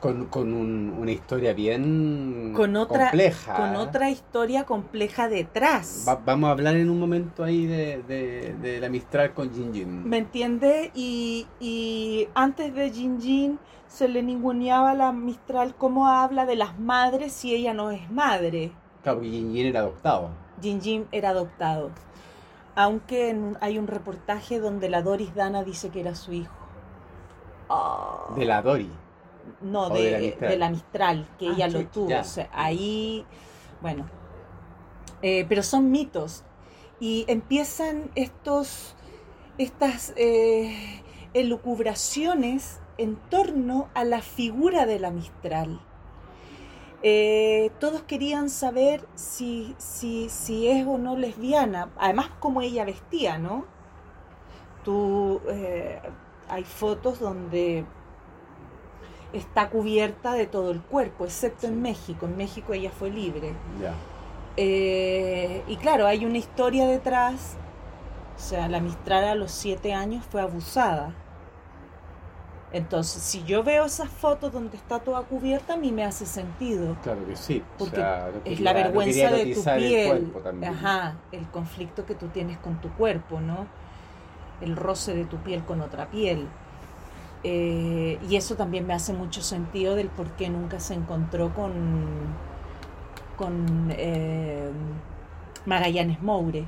Speaker 2: Con, con un- una historia bien
Speaker 3: Con otra,
Speaker 2: compleja.
Speaker 3: con otra historia compleja detrás.
Speaker 2: Va- vamos a hablar en un momento ahí de, de, de la Mistral con Jin Jin.
Speaker 3: ¿Me entiende? Y, y antes de Jin Jin se le ninguneaba a la Mistral cómo habla de las madres si ella no es madre.
Speaker 2: Claro, porque Jin Jin era adoptado.
Speaker 3: Jin Jin era adoptado. Aunque en hay un reportaje donde la Doris Dana dice que era su hijo. Ah,
Speaker 2: De la Dori.
Speaker 3: no, de,
Speaker 2: de la Mistral.
Speaker 3: de la Mistral, que
Speaker 2: Ah,
Speaker 3: ella lo tuvo. O sea, ahí, bueno. Eh, pero son mitos. Y empiezan estos, estas eh, elucubraciones en torno a la figura de la Mistral. Eh, todos querían saber si, si, si es o no lesbiana, además como ella vestía, ¿no? Tú, eh, hay fotos donde está cubierta de todo el cuerpo, excepto en. México. En México ella fue libre. Eh, y claro, hay una historia detrás. O sea, la Mistral a los siete años fue abusada. Entonces, si yo veo esas fotos donde está toda cubierta, a mí me hace sentido.
Speaker 2: Claro que sí. O
Speaker 3: Porque
Speaker 2: sea, no
Speaker 3: Es la vergüenza de tu
Speaker 2: el
Speaker 3: piel.
Speaker 2: también.
Speaker 3: Ajá, el conflicto que tú tienes con tu cuerpo, ¿no? El roce de tu piel con otra piel. Eh, y eso también me hace mucho sentido del por qué nunca se encontró con, con eh, Magallanes Moure.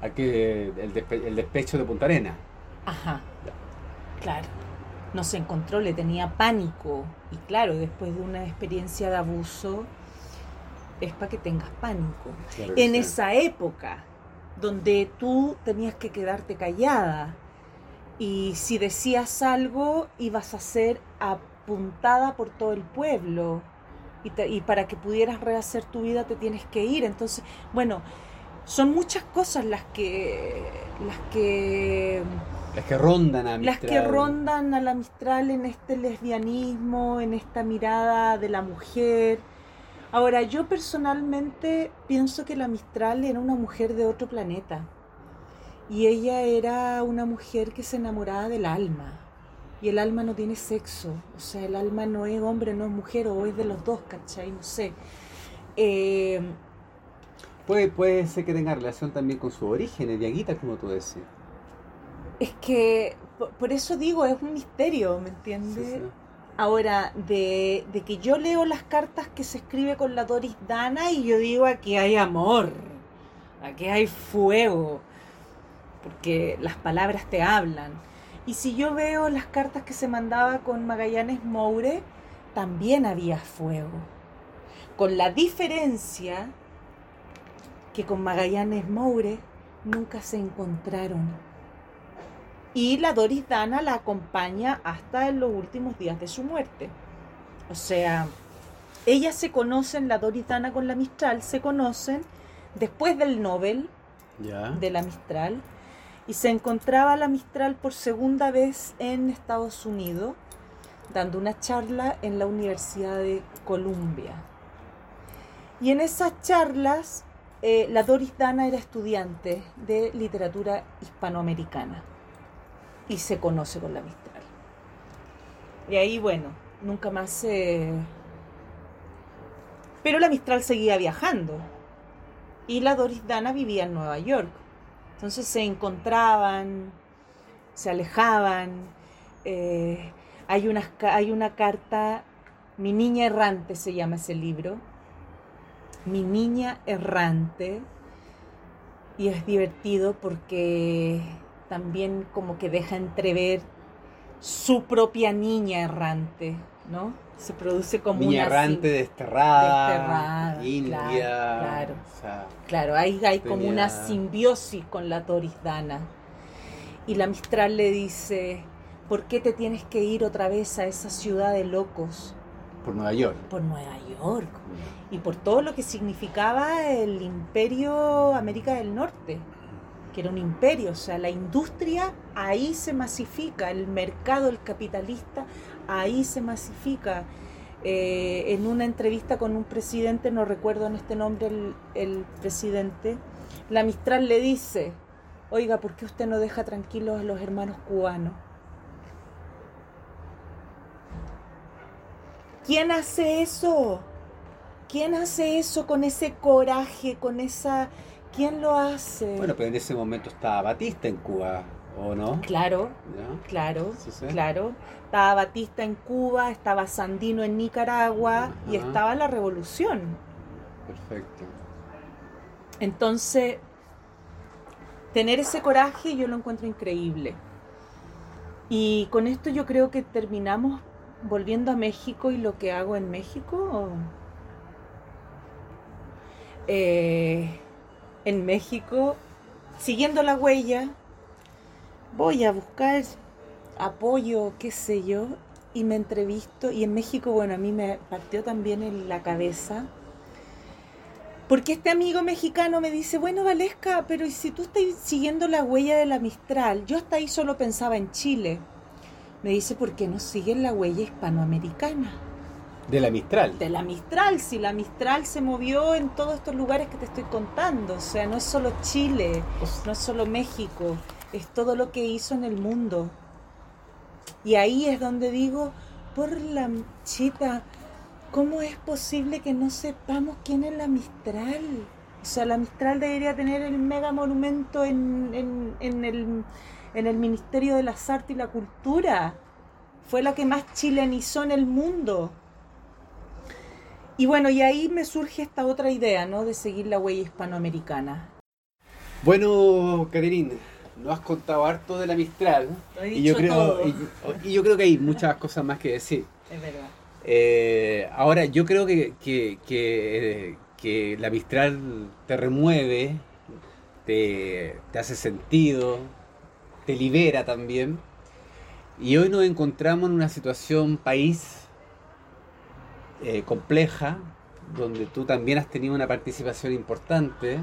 Speaker 2: Aquí el, despe- el despecho de Punta Arena.
Speaker 3: Ajá, claro. No se encontró, le tenía pánico. Y claro, después de una experiencia de abuso, es para que tengas pánico.
Speaker 2: Claro
Speaker 3: En
Speaker 2: sí.
Speaker 3: esa época, donde tú tenías que quedarte callada, y si decías algo, ibas a ser apuntada por todo el pueblo. Y, te- y para que pudieras rehacer tu vida te tienes que ir. Entonces, bueno, son muchas cosas las que las que
Speaker 2: Las que rondan a
Speaker 3: las que
Speaker 2: Mistral.
Speaker 3: rondan a la Mistral en este lesbianismo, en esta mirada de la mujer. Ahora, yo personalmente pienso que la Mistral era una mujer de otro planeta. Y ella era una mujer que se enamoraba del alma. Y el alma no tiene sexo. O sea, el alma no es hombre, no es mujer, o es de los dos, ¿cachai? No sé. Eh,
Speaker 2: Puede, puede ser que tenga relación también con sus orígenes, Diaguita, como tú decís.
Speaker 3: Es que, por, eso digo, es un misterio, ¿me
Speaker 2: Sí,
Speaker 3: entiendes?
Speaker 2: sí.
Speaker 3: Ahora, de, de que yo leo las cartas que se escribe con la Doris Dana y yo digo aquí hay amor, aquí hay fuego, porque las palabras te hablan. Y si yo veo las cartas que se mandaba con Magallanes Moure, también había fuego. Con la diferencia que con Magallanes Moure nunca se encontraron. Y la Doris Dana la acompaña hasta en los últimos días de su muerte. O sea, ellas se conocen, la Doris Dana con la Mistral, se conocen después del Nobel de la Mistral. Y se encontraba la Mistral por segunda vez en Estados Unidos, dando una charla en la Universidad de Columbia. Y en esas charlas, eh, la Doris Dana era estudiante de literatura hispanoamericana y se conoce con la Mistral. Y ahí, bueno, nunca más se... Pero la Mistral seguía viajando y la Doris Dana vivía en Nueva York. Entonces se encontraban, se alejaban. eh, hay, unas ca- hay una carta, Mi niña errante se llama ese libro. Mi niña errante. Y es divertido porque también como que deja entrever su propia niña errante, ¿no? Se produce como
Speaker 2: Niña
Speaker 3: una
Speaker 2: errante, desterrada,
Speaker 3: Desterrada,
Speaker 2: india.
Speaker 3: claro, claro.
Speaker 2: o sea,
Speaker 3: Claro, ahí hay como una simbiosis con la Doris Dana. Y la Mistral le dice, ¿por qué te tienes que ir otra vez a esa ciudad de locos?
Speaker 2: por Nueva York.
Speaker 3: Por Nueva York. Y por todo lo que significaba el imperio América del Norte, que era un imperio, o sea, la industria ahí se masifica, el mercado, el capitalista, ahí se masifica. Eh, en una entrevista con un presidente, no recuerdo en este nombre el, el presidente, la Mistral le dice, oiga, ¿por qué usted no deja tranquilos a los hermanos cubanos? ¿Quién hace eso? ¿Quién hace eso con ese coraje, con esa... ¿Quién lo hace?
Speaker 2: Bueno, pero en ese momento estaba Batista en Cuba, ¿o no?
Speaker 3: claro,
Speaker 2: ¿Ya?
Speaker 3: claro,
Speaker 2: Sí, sí.
Speaker 3: claro. Estaba Batista en Cuba, estaba Sandino en Nicaragua y estaba la revolución.
Speaker 2: Perfecto.
Speaker 3: Entonces, tener ese coraje yo lo encuentro increíble. Y con esto yo creo que terminamos volviendo a México y lo que hago en México. Eh, en México, siguiendo la huella, voy a buscar apoyo, qué sé yo, y me entrevisto. Y en México, bueno, a mí me partió también en la cabeza. Porque este amigo mexicano me dice, bueno, Valesca, pero ¿y si tú estás siguiendo la huella de la Mistral? Yo hasta ahí solo pensaba en Chile. Me dice, ¿por qué no siguen la huella hispanoamericana?
Speaker 2: De la Mistral.
Speaker 3: De la Mistral, si la Mistral se movió en todos estos lugares que te estoy contando. O sea, no es solo Chile, no es solo México, es todo lo que hizo en el mundo. Y ahí es donde digo, por la chita, ¿cómo es posible que no sepamos quién es la Mistral? O sea, la Mistral debería tener el mega monumento en, en, en el, en el Ministerio de las Artes y la Cultura. fue la que más chilenizó en el mundo. Y bueno, y ahí me surge esta otra idea, ¿no? De seguir la huella hispanoamericana.
Speaker 2: Bueno, Caterine, nos has contado harto de la Mistral.
Speaker 3: Lo he
Speaker 2: y, yo
Speaker 3: dicho
Speaker 2: creo,
Speaker 3: todo.
Speaker 2: y, y yo creo que hay muchas cosas más que decir.
Speaker 3: Es verdad.
Speaker 2: Eh, ahora, yo creo que, que, que, que la Mistral te remueve, te, te hace sentido, te libera también. Y hoy nos encontramos en una situación país eh, compleja, donde tú también has tenido una participación importante.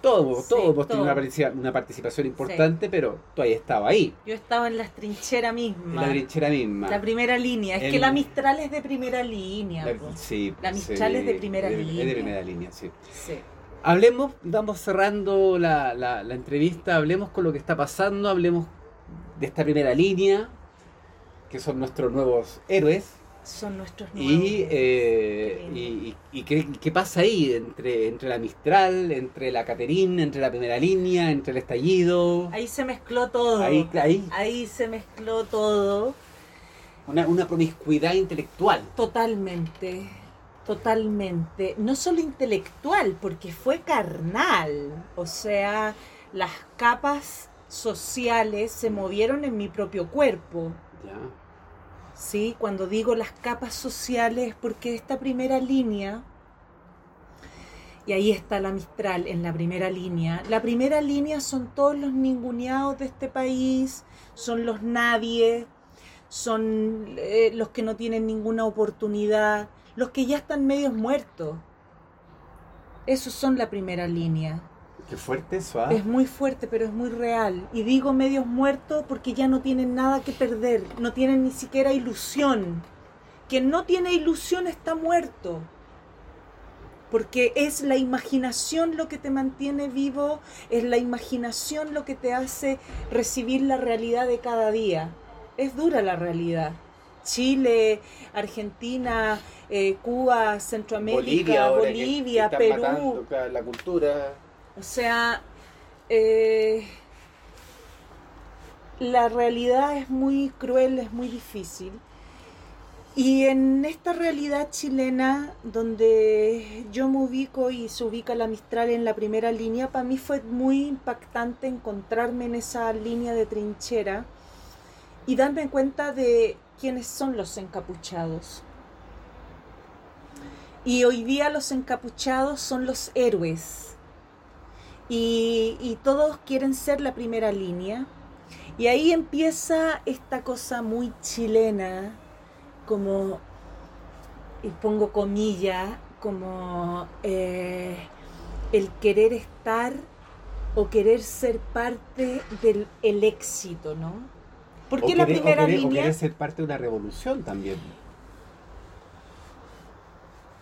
Speaker 2: Todos,
Speaker 3: Sí, todo.
Speaker 2: una, participa- una participación importante, pero tú ahí estabas ahí,
Speaker 3: Yo estaba en la trinchera
Speaker 2: en
Speaker 3: misma.
Speaker 2: la trinchera misma.
Speaker 3: La primera línea. Es
Speaker 2: El-
Speaker 3: que la Mistral es de primera línea.
Speaker 2: La- sí,
Speaker 3: La Mistral es de primera línea.
Speaker 2: Es de primera línea, sí.
Speaker 3: Sí.
Speaker 2: Hablemos, vamos cerrando la, la- la entrevista, hablemos con lo que está pasando, hablemos de esta primera línea, que son nuestros nuevos héroes,
Speaker 3: Son nuestros nuevos.
Speaker 2: y, eh, y, y- y qué, qué pasa ahí entre, entre la Mistral, entre la Caterine, entre la primera línea, entre el estallido.
Speaker 3: Ahí se mezcló todo.
Speaker 2: Ahí, ahí
Speaker 3: Ahí se mezcló todo.
Speaker 2: una, una promiscuidad intelectual.
Speaker 3: Totalmente. Totalmente. No solo intelectual, porque fue carnal. O sea, las capas sociales se movieron en mi propio cuerpo.
Speaker 2: Ya.
Speaker 3: ¿Sí? Cuando digo las capas sociales, porque esta primera línea, y ahí está la Mistral en la primera línea, la primera línea son todos los ninguneados de este país, son los nadie, son eh, los que no tienen ninguna oportunidad, los que ya están medios muertos. Esos son la primera línea.
Speaker 2: Qué fuerte eso, ¿ah?
Speaker 3: Es muy fuerte, pero es muy real. Y digo medios muertos porque ya no tienen nada que perder, no tienen ni siquiera ilusión. Quien no tiene ilusión está muerto. Porque es la imaginación lo que te mantiene vivo, es la imaginación lo que te hace recibir la realidad de cada día. Es dura la realidad. Chile, Argentina, eh, Cuba, Centroamérica, Bolivia,
Speaker 2: que
Speaker 3: Perú.
Speaker 2: matando, claro, la cultura.
Speaker 3: O sea, eh, la realidad es muy cruel, es muy difícil. Y en esta realidad chilena, donde yo me ubico y se ubica la Mistral en la primera línea, para mí fue muy impactante encontrarme en esa línea de trinchera y darme cuenta de quiénes son los encapuchados. Y hoy día los encapuchados son los héroes. Y, y todos quieren ser la primera línea. Y ahí empieza esta cosa muy chilena, como, y pongo comillas, como eh, el querer estar o querer ser parte del el éxito, ¿no? Porque
Speaker 2: O
Speaker 3: la
Speaker 2: querer- o
Speaker 3: primera
Speaker 2: querer- o
Speaker 3: línea...
Speaker 2: querer ser parte de una revolución también.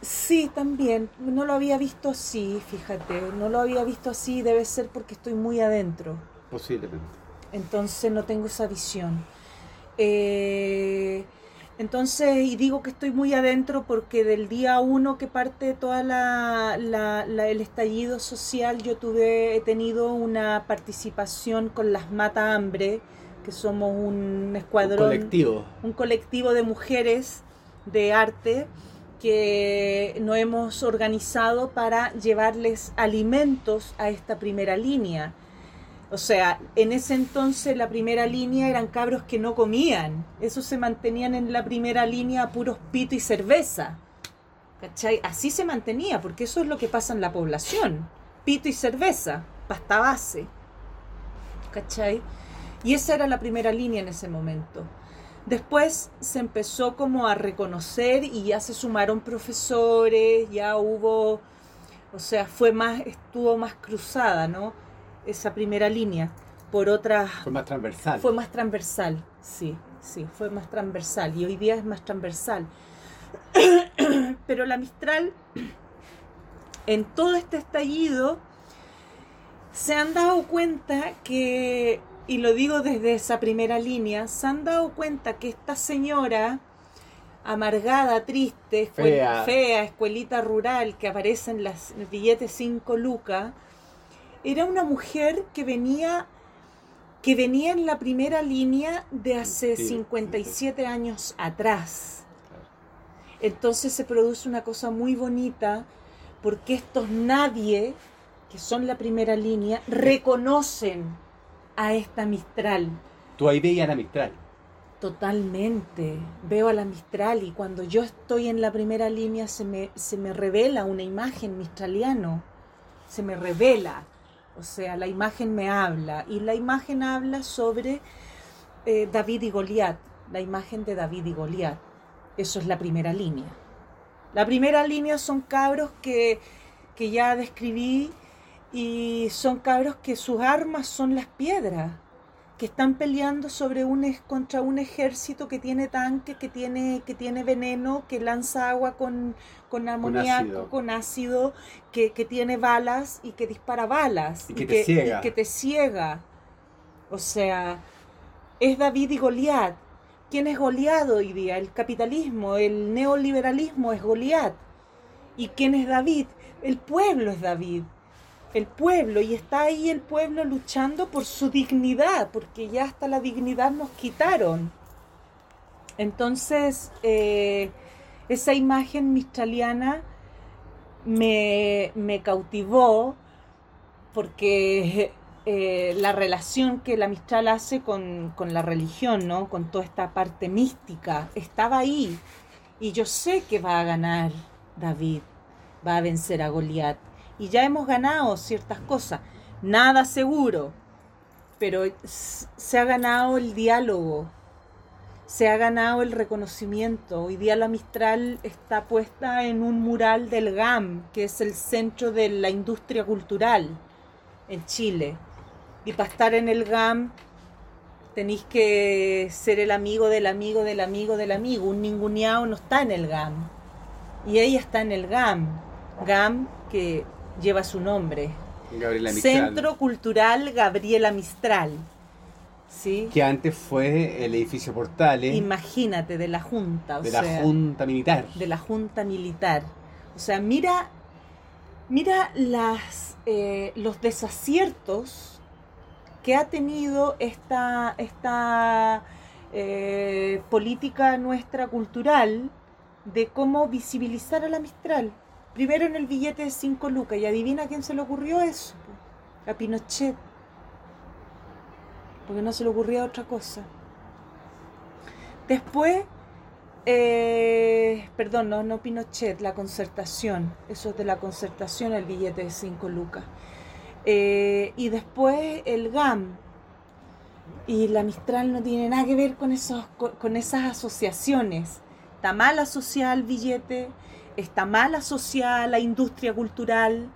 Speaker 3: Sí, también. No lo había visto así, fíjate. No lo había visto así. Debe ser porque estoy muy adentro.
Speaker 2: Posiblemente.
Speaker 3: Entonces no tengo esa visión. Eh, entonces, y digo que estoy muy adentro porque del día uno que parte toda la, la- la- el estallido social, yo tuve, he tenido una participación con las Mata Hambre, que somos un
Speaker 2: Un
Speaker 3: escuadrón
Speaker 2: colectivo.
Speaker 3: un colectivo de mujeres de arte que nos hemos organizado para llevarles alimentos a esta primera línea. O sea, en ese entonces la primera línea eran cabros que no comían. Esos se mantenían en la primera línea puros pito y cerveza. ¿Cachai? Así se mantenía, porque eso es lo que pasa en la población. Pito y cerveza, pasta base. ¿Cachai? Y esa era la primera línea en ese momento. Después se empezó como a reconocer y ya se sumaron profesores, ya hubo, o sea, fue más, estuvo más cruzada, ¿no? Esa primera línea por otras,
Speaker 2: Fue más transversal.
Speaker 3: fue más transversal, sí, sí, fue más transversal y hoy día es más transversal. Pero la Mistral, en todo este estallido, se han dado cuenta que, y lo digo desde esa primera línea, se han dado cuenta que esta señora amargada, triste,
Speaker 2: Fea.
Speaker 3: fea, escuelita rural que aparece en las billetes 5 lucas, era una mujer que venía que venía en la primera línea de hace 57 años atrás. Entonces se produce una cosa muy bonita porque estos nadie, que son la primera línea, reconocen a esta Mistral.
Speaker 2: Tú ahí veías la Mistral.
Speaker 3: Totalmente. Veo a la Mistral y cuando yo estoy en la primera línea se me, se me revela una imagen mistraliano. Se me revela. O sea, la imagen me habla y la imagen habla sobre eh, David y Goliat, la imagen de David y Goliat. Eso es la primera línea. La primera línea son cabros que, que ya describí y son cabros que sus armas son las piedras que están peleando sobre un contra un ejército que tiene tanques, que tiene, que tiene veneno, que lanza agua con, con amoníaco, con ácido, que, tiene balas y que dispara balas.
Speaker 2: Y que, te ciega.
Speaker 3: Y que te ciega. O sea, es David y Goliat. ¿Quién es Goliat hoy día? El capitalismo, el neoliberalismo es Goliat. ¿Y quién es David? El pueblo es David el pueblo y está ahí el pueblo luchando por su dignidad, porque ya hasta la dignidad nos quitaron. Entonces, eh, esa imagen mistraliana me, cautivó porque eh, la relación que la Mistral hace con, con, la religión, ¿no? con toda esta parte mística, estaba ahí. Y yo sé que va a ganar David, va a vencer a Goliat y ya hemos ganado ciertas cosas. Nada seguro, pero se ha ganado el diálogo, se ha ganado el reconocimiento. Hoy día la Mistral está puesta en un mural del GAM, que es el centro de la industria cultural en Chile. Y para estar en el GAM tenéis que ser el amigo del amigo del amigo del amigo. Un ninguneado no está en el GAM. Y ella está en el GAM. GAM que lleva su nombre. Centro Cultural Gabriela Mistral. ¿Sí?
Speaker 2: Que antes fue el edificio Portales.
Speaker 3: Imagínate, de la Junta.
Speaker 2: de la Junta Militar.
Speaker 3: De la Junta Militar. O sea, mira, mira las, eh, los desaciertos que ha tenido esta, esta eh, política nuestra cultural de cómo visibilizar a la Mistral. Primero en el billete de 5 lucas. Y adivina quién se le ocurrió eso. A Pinochet. Porque no se le ocurría otra cosa. Después, eh, perdón, no, no Pinochet, la concertación. Eso es de la concertación, el billete de 5 lucas. Eh, y después el GAM. Y la Mistral no tiene nada que ver con, esos, con esas asociaciones. Está mal asociado el billete está mal asociada a la industria cultural,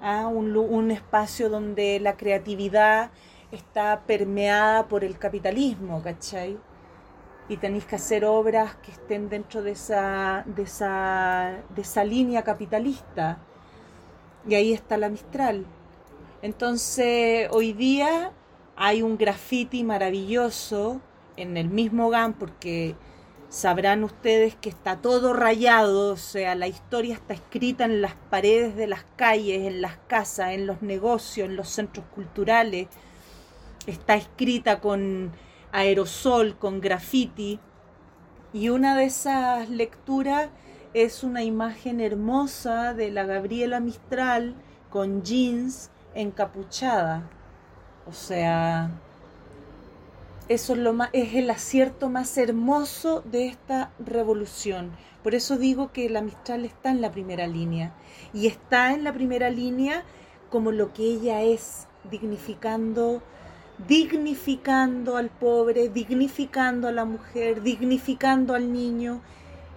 Speaker 3: a un, espacio donde la creatividad está permeada por el capitalismo, ¿cachai? Y tenéis que hacer obras que estén dentro de esa, de esa, de esa línea capitalista. Y ahí está la Mistral. Entonces, hoy día hay un graffiti maravilloso en el mismo GAM, porque Sabrán ustedes que está todo rayado, o sea, la historia está escrita en las paredes de las calles, en las casas, en los negocios, en los centros culturales. Está escrita con aerosol, con graffiti. Y una de esas lecturas es una imagen hermosa de la Gabriela Mistral con jeans encapuchada. O sea, eso es, lo más, es el acierto más hermoso de esta revolución. Por eso digo que la Mistral está en la primera línea. Y está en la primera línea como lo que ella es, dignificando, dignificando al pobre, dignificando a la mujer, dignificando al niño.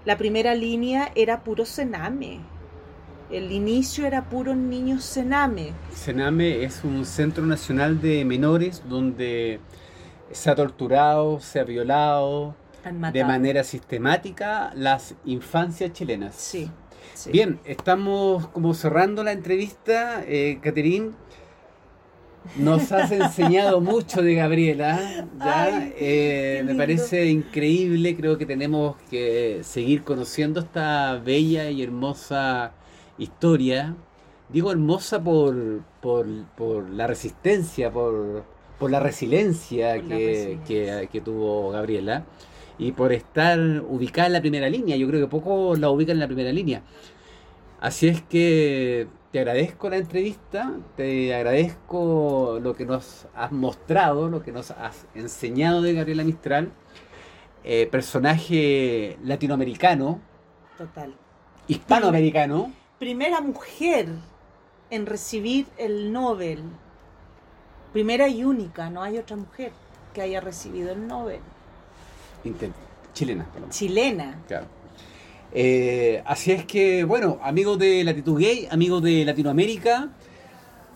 Speaker 3: La primera línea era puro cename. El inicio era puro niño cename.
Speaker 2: Cename es un centro nacional de menores donde se ha torturado, se ha violado de manera sistemática las infancias chilenas.
Speaker 3: Sí,
Speaker 2: Bien, estamos como cerrando la entrevista, eh, Nos has enseñado mucho de Gabriela, ¿ya? Eh, me parece increíble, creo que tenemos que seguir conociendo esta bella y hermosa historia. Digo hermosa por, por, por la resistencia, por, por la resiliencia, que, Que, tuvo Gabriela y por estar ubicada en la primera línea. Yo creo que poco la ubican en la primera línea. Así es que te agradezco la entrevista, te agradezco lo que nos has mostrado, lo que nos has enseñado de Gabriela Mistral, eh, personaje latinoamericano.
Speaker 3: Total.
Speaker 2: Hispanoamericano.
Speaker 3: Primera mujer en recibir el Nobel. Primera y única, no hay otra mujer que haya recibido el Nobel.
Speaker 2: chilena.
Speaker 3: Chilena.
Speaker 2: Claro. Eh, así es que, bueno, amigos de Latitud Gay, amigos de Latinoamérica,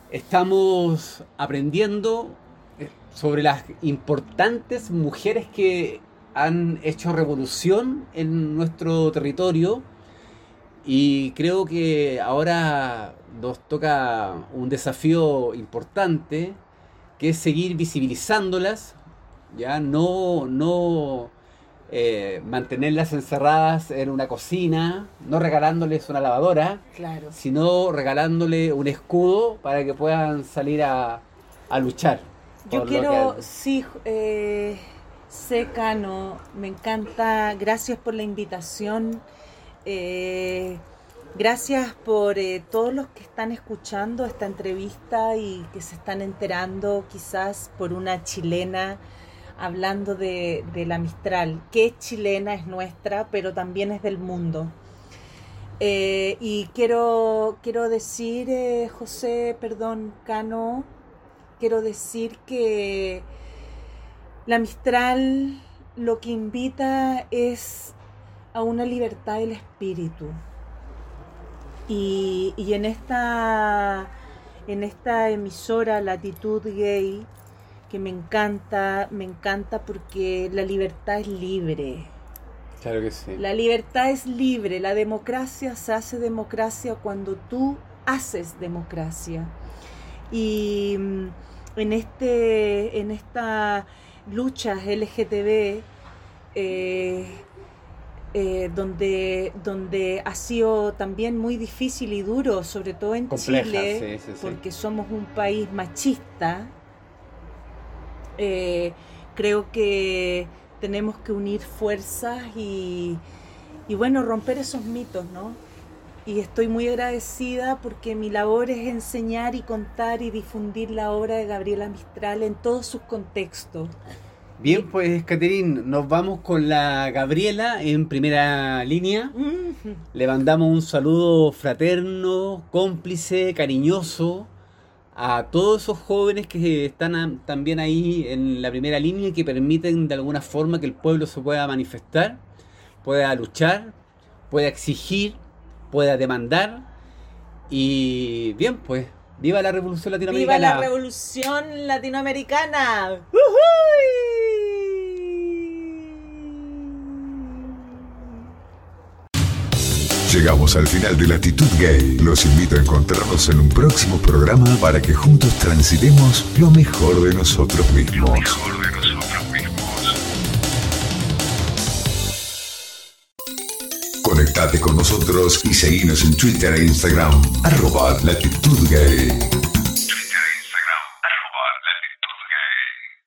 Speaker 2: estamos aprendiendo eh, sobre las importantes mujeres que han hecho revolución en nuestro territorio y creo que ahora nos toca un desafío importante que es seguir visibilizándolas, ya no, no eh, mantenerlas encerradas en una cocina, no regalándoles una lavadora, sino regalándole un escudo para que puedan salir a, luchar.
Speaker 3: Yo quiero, sí, eh, Secano, me encanta, gracias por la invitación. Eh, gracias por eh, todos los que están escuchando esta entrevista y que se están enterando quizás por una chilena hablando de, la Mistral, que es chilena, es nuestra, pero también es del mundo. Eh, y quiero, quiero decir, eh, José, perdón, Cano, quiero decir que la Mistral lo que invita es a una libertad del espíritu. Y, y en, esta, en esta emisora Latitud Gay, que me encanta, me encanta porque la libertad es libre.
Speaker 2: Claro que sí.
Speaker 3: La libertad es libre, la democracia se hace democracia cuando tú haces democracia. Y mm, en, este, en esta lucha LGTB, eh, eh, donde, donde ha sido también muy difícil y duro, sobre todo en Chile, porque somos un país machista, eh, creo que tenemos que unir fuerzas y, bueno, romper esos mitos, ¿no? Y estoy muy agradecida porque mi labor es enseñar y contar y difundir la obra de Gabriela Mistral en todos sus contextos.
Speaker 2: Bien, pues Caterín, nos vamos con la Gabriela en primera línea. Le mandamos un saludo fraterno, cómplice, cariñoso a todos esos jóvenes que están también ahí en la primera línea y que permiten de alguna forma que el pueblo se pueda manifestar, pueda luchar, pueda exigir, pueda demandar. Y bien, pues, viva la revolución latinoamericana.
Speaker 3: Viva la revolución latinoamericana.
Speaker 1: Llegamos al final de Latitud Gay. Los invito a encontrarnos en un próximo programa para que juntos transitemos lo mejor de nosotros mismos. Conectate con nosotros y seguinos en Twitter e Instagram, arroba Latitud Gay.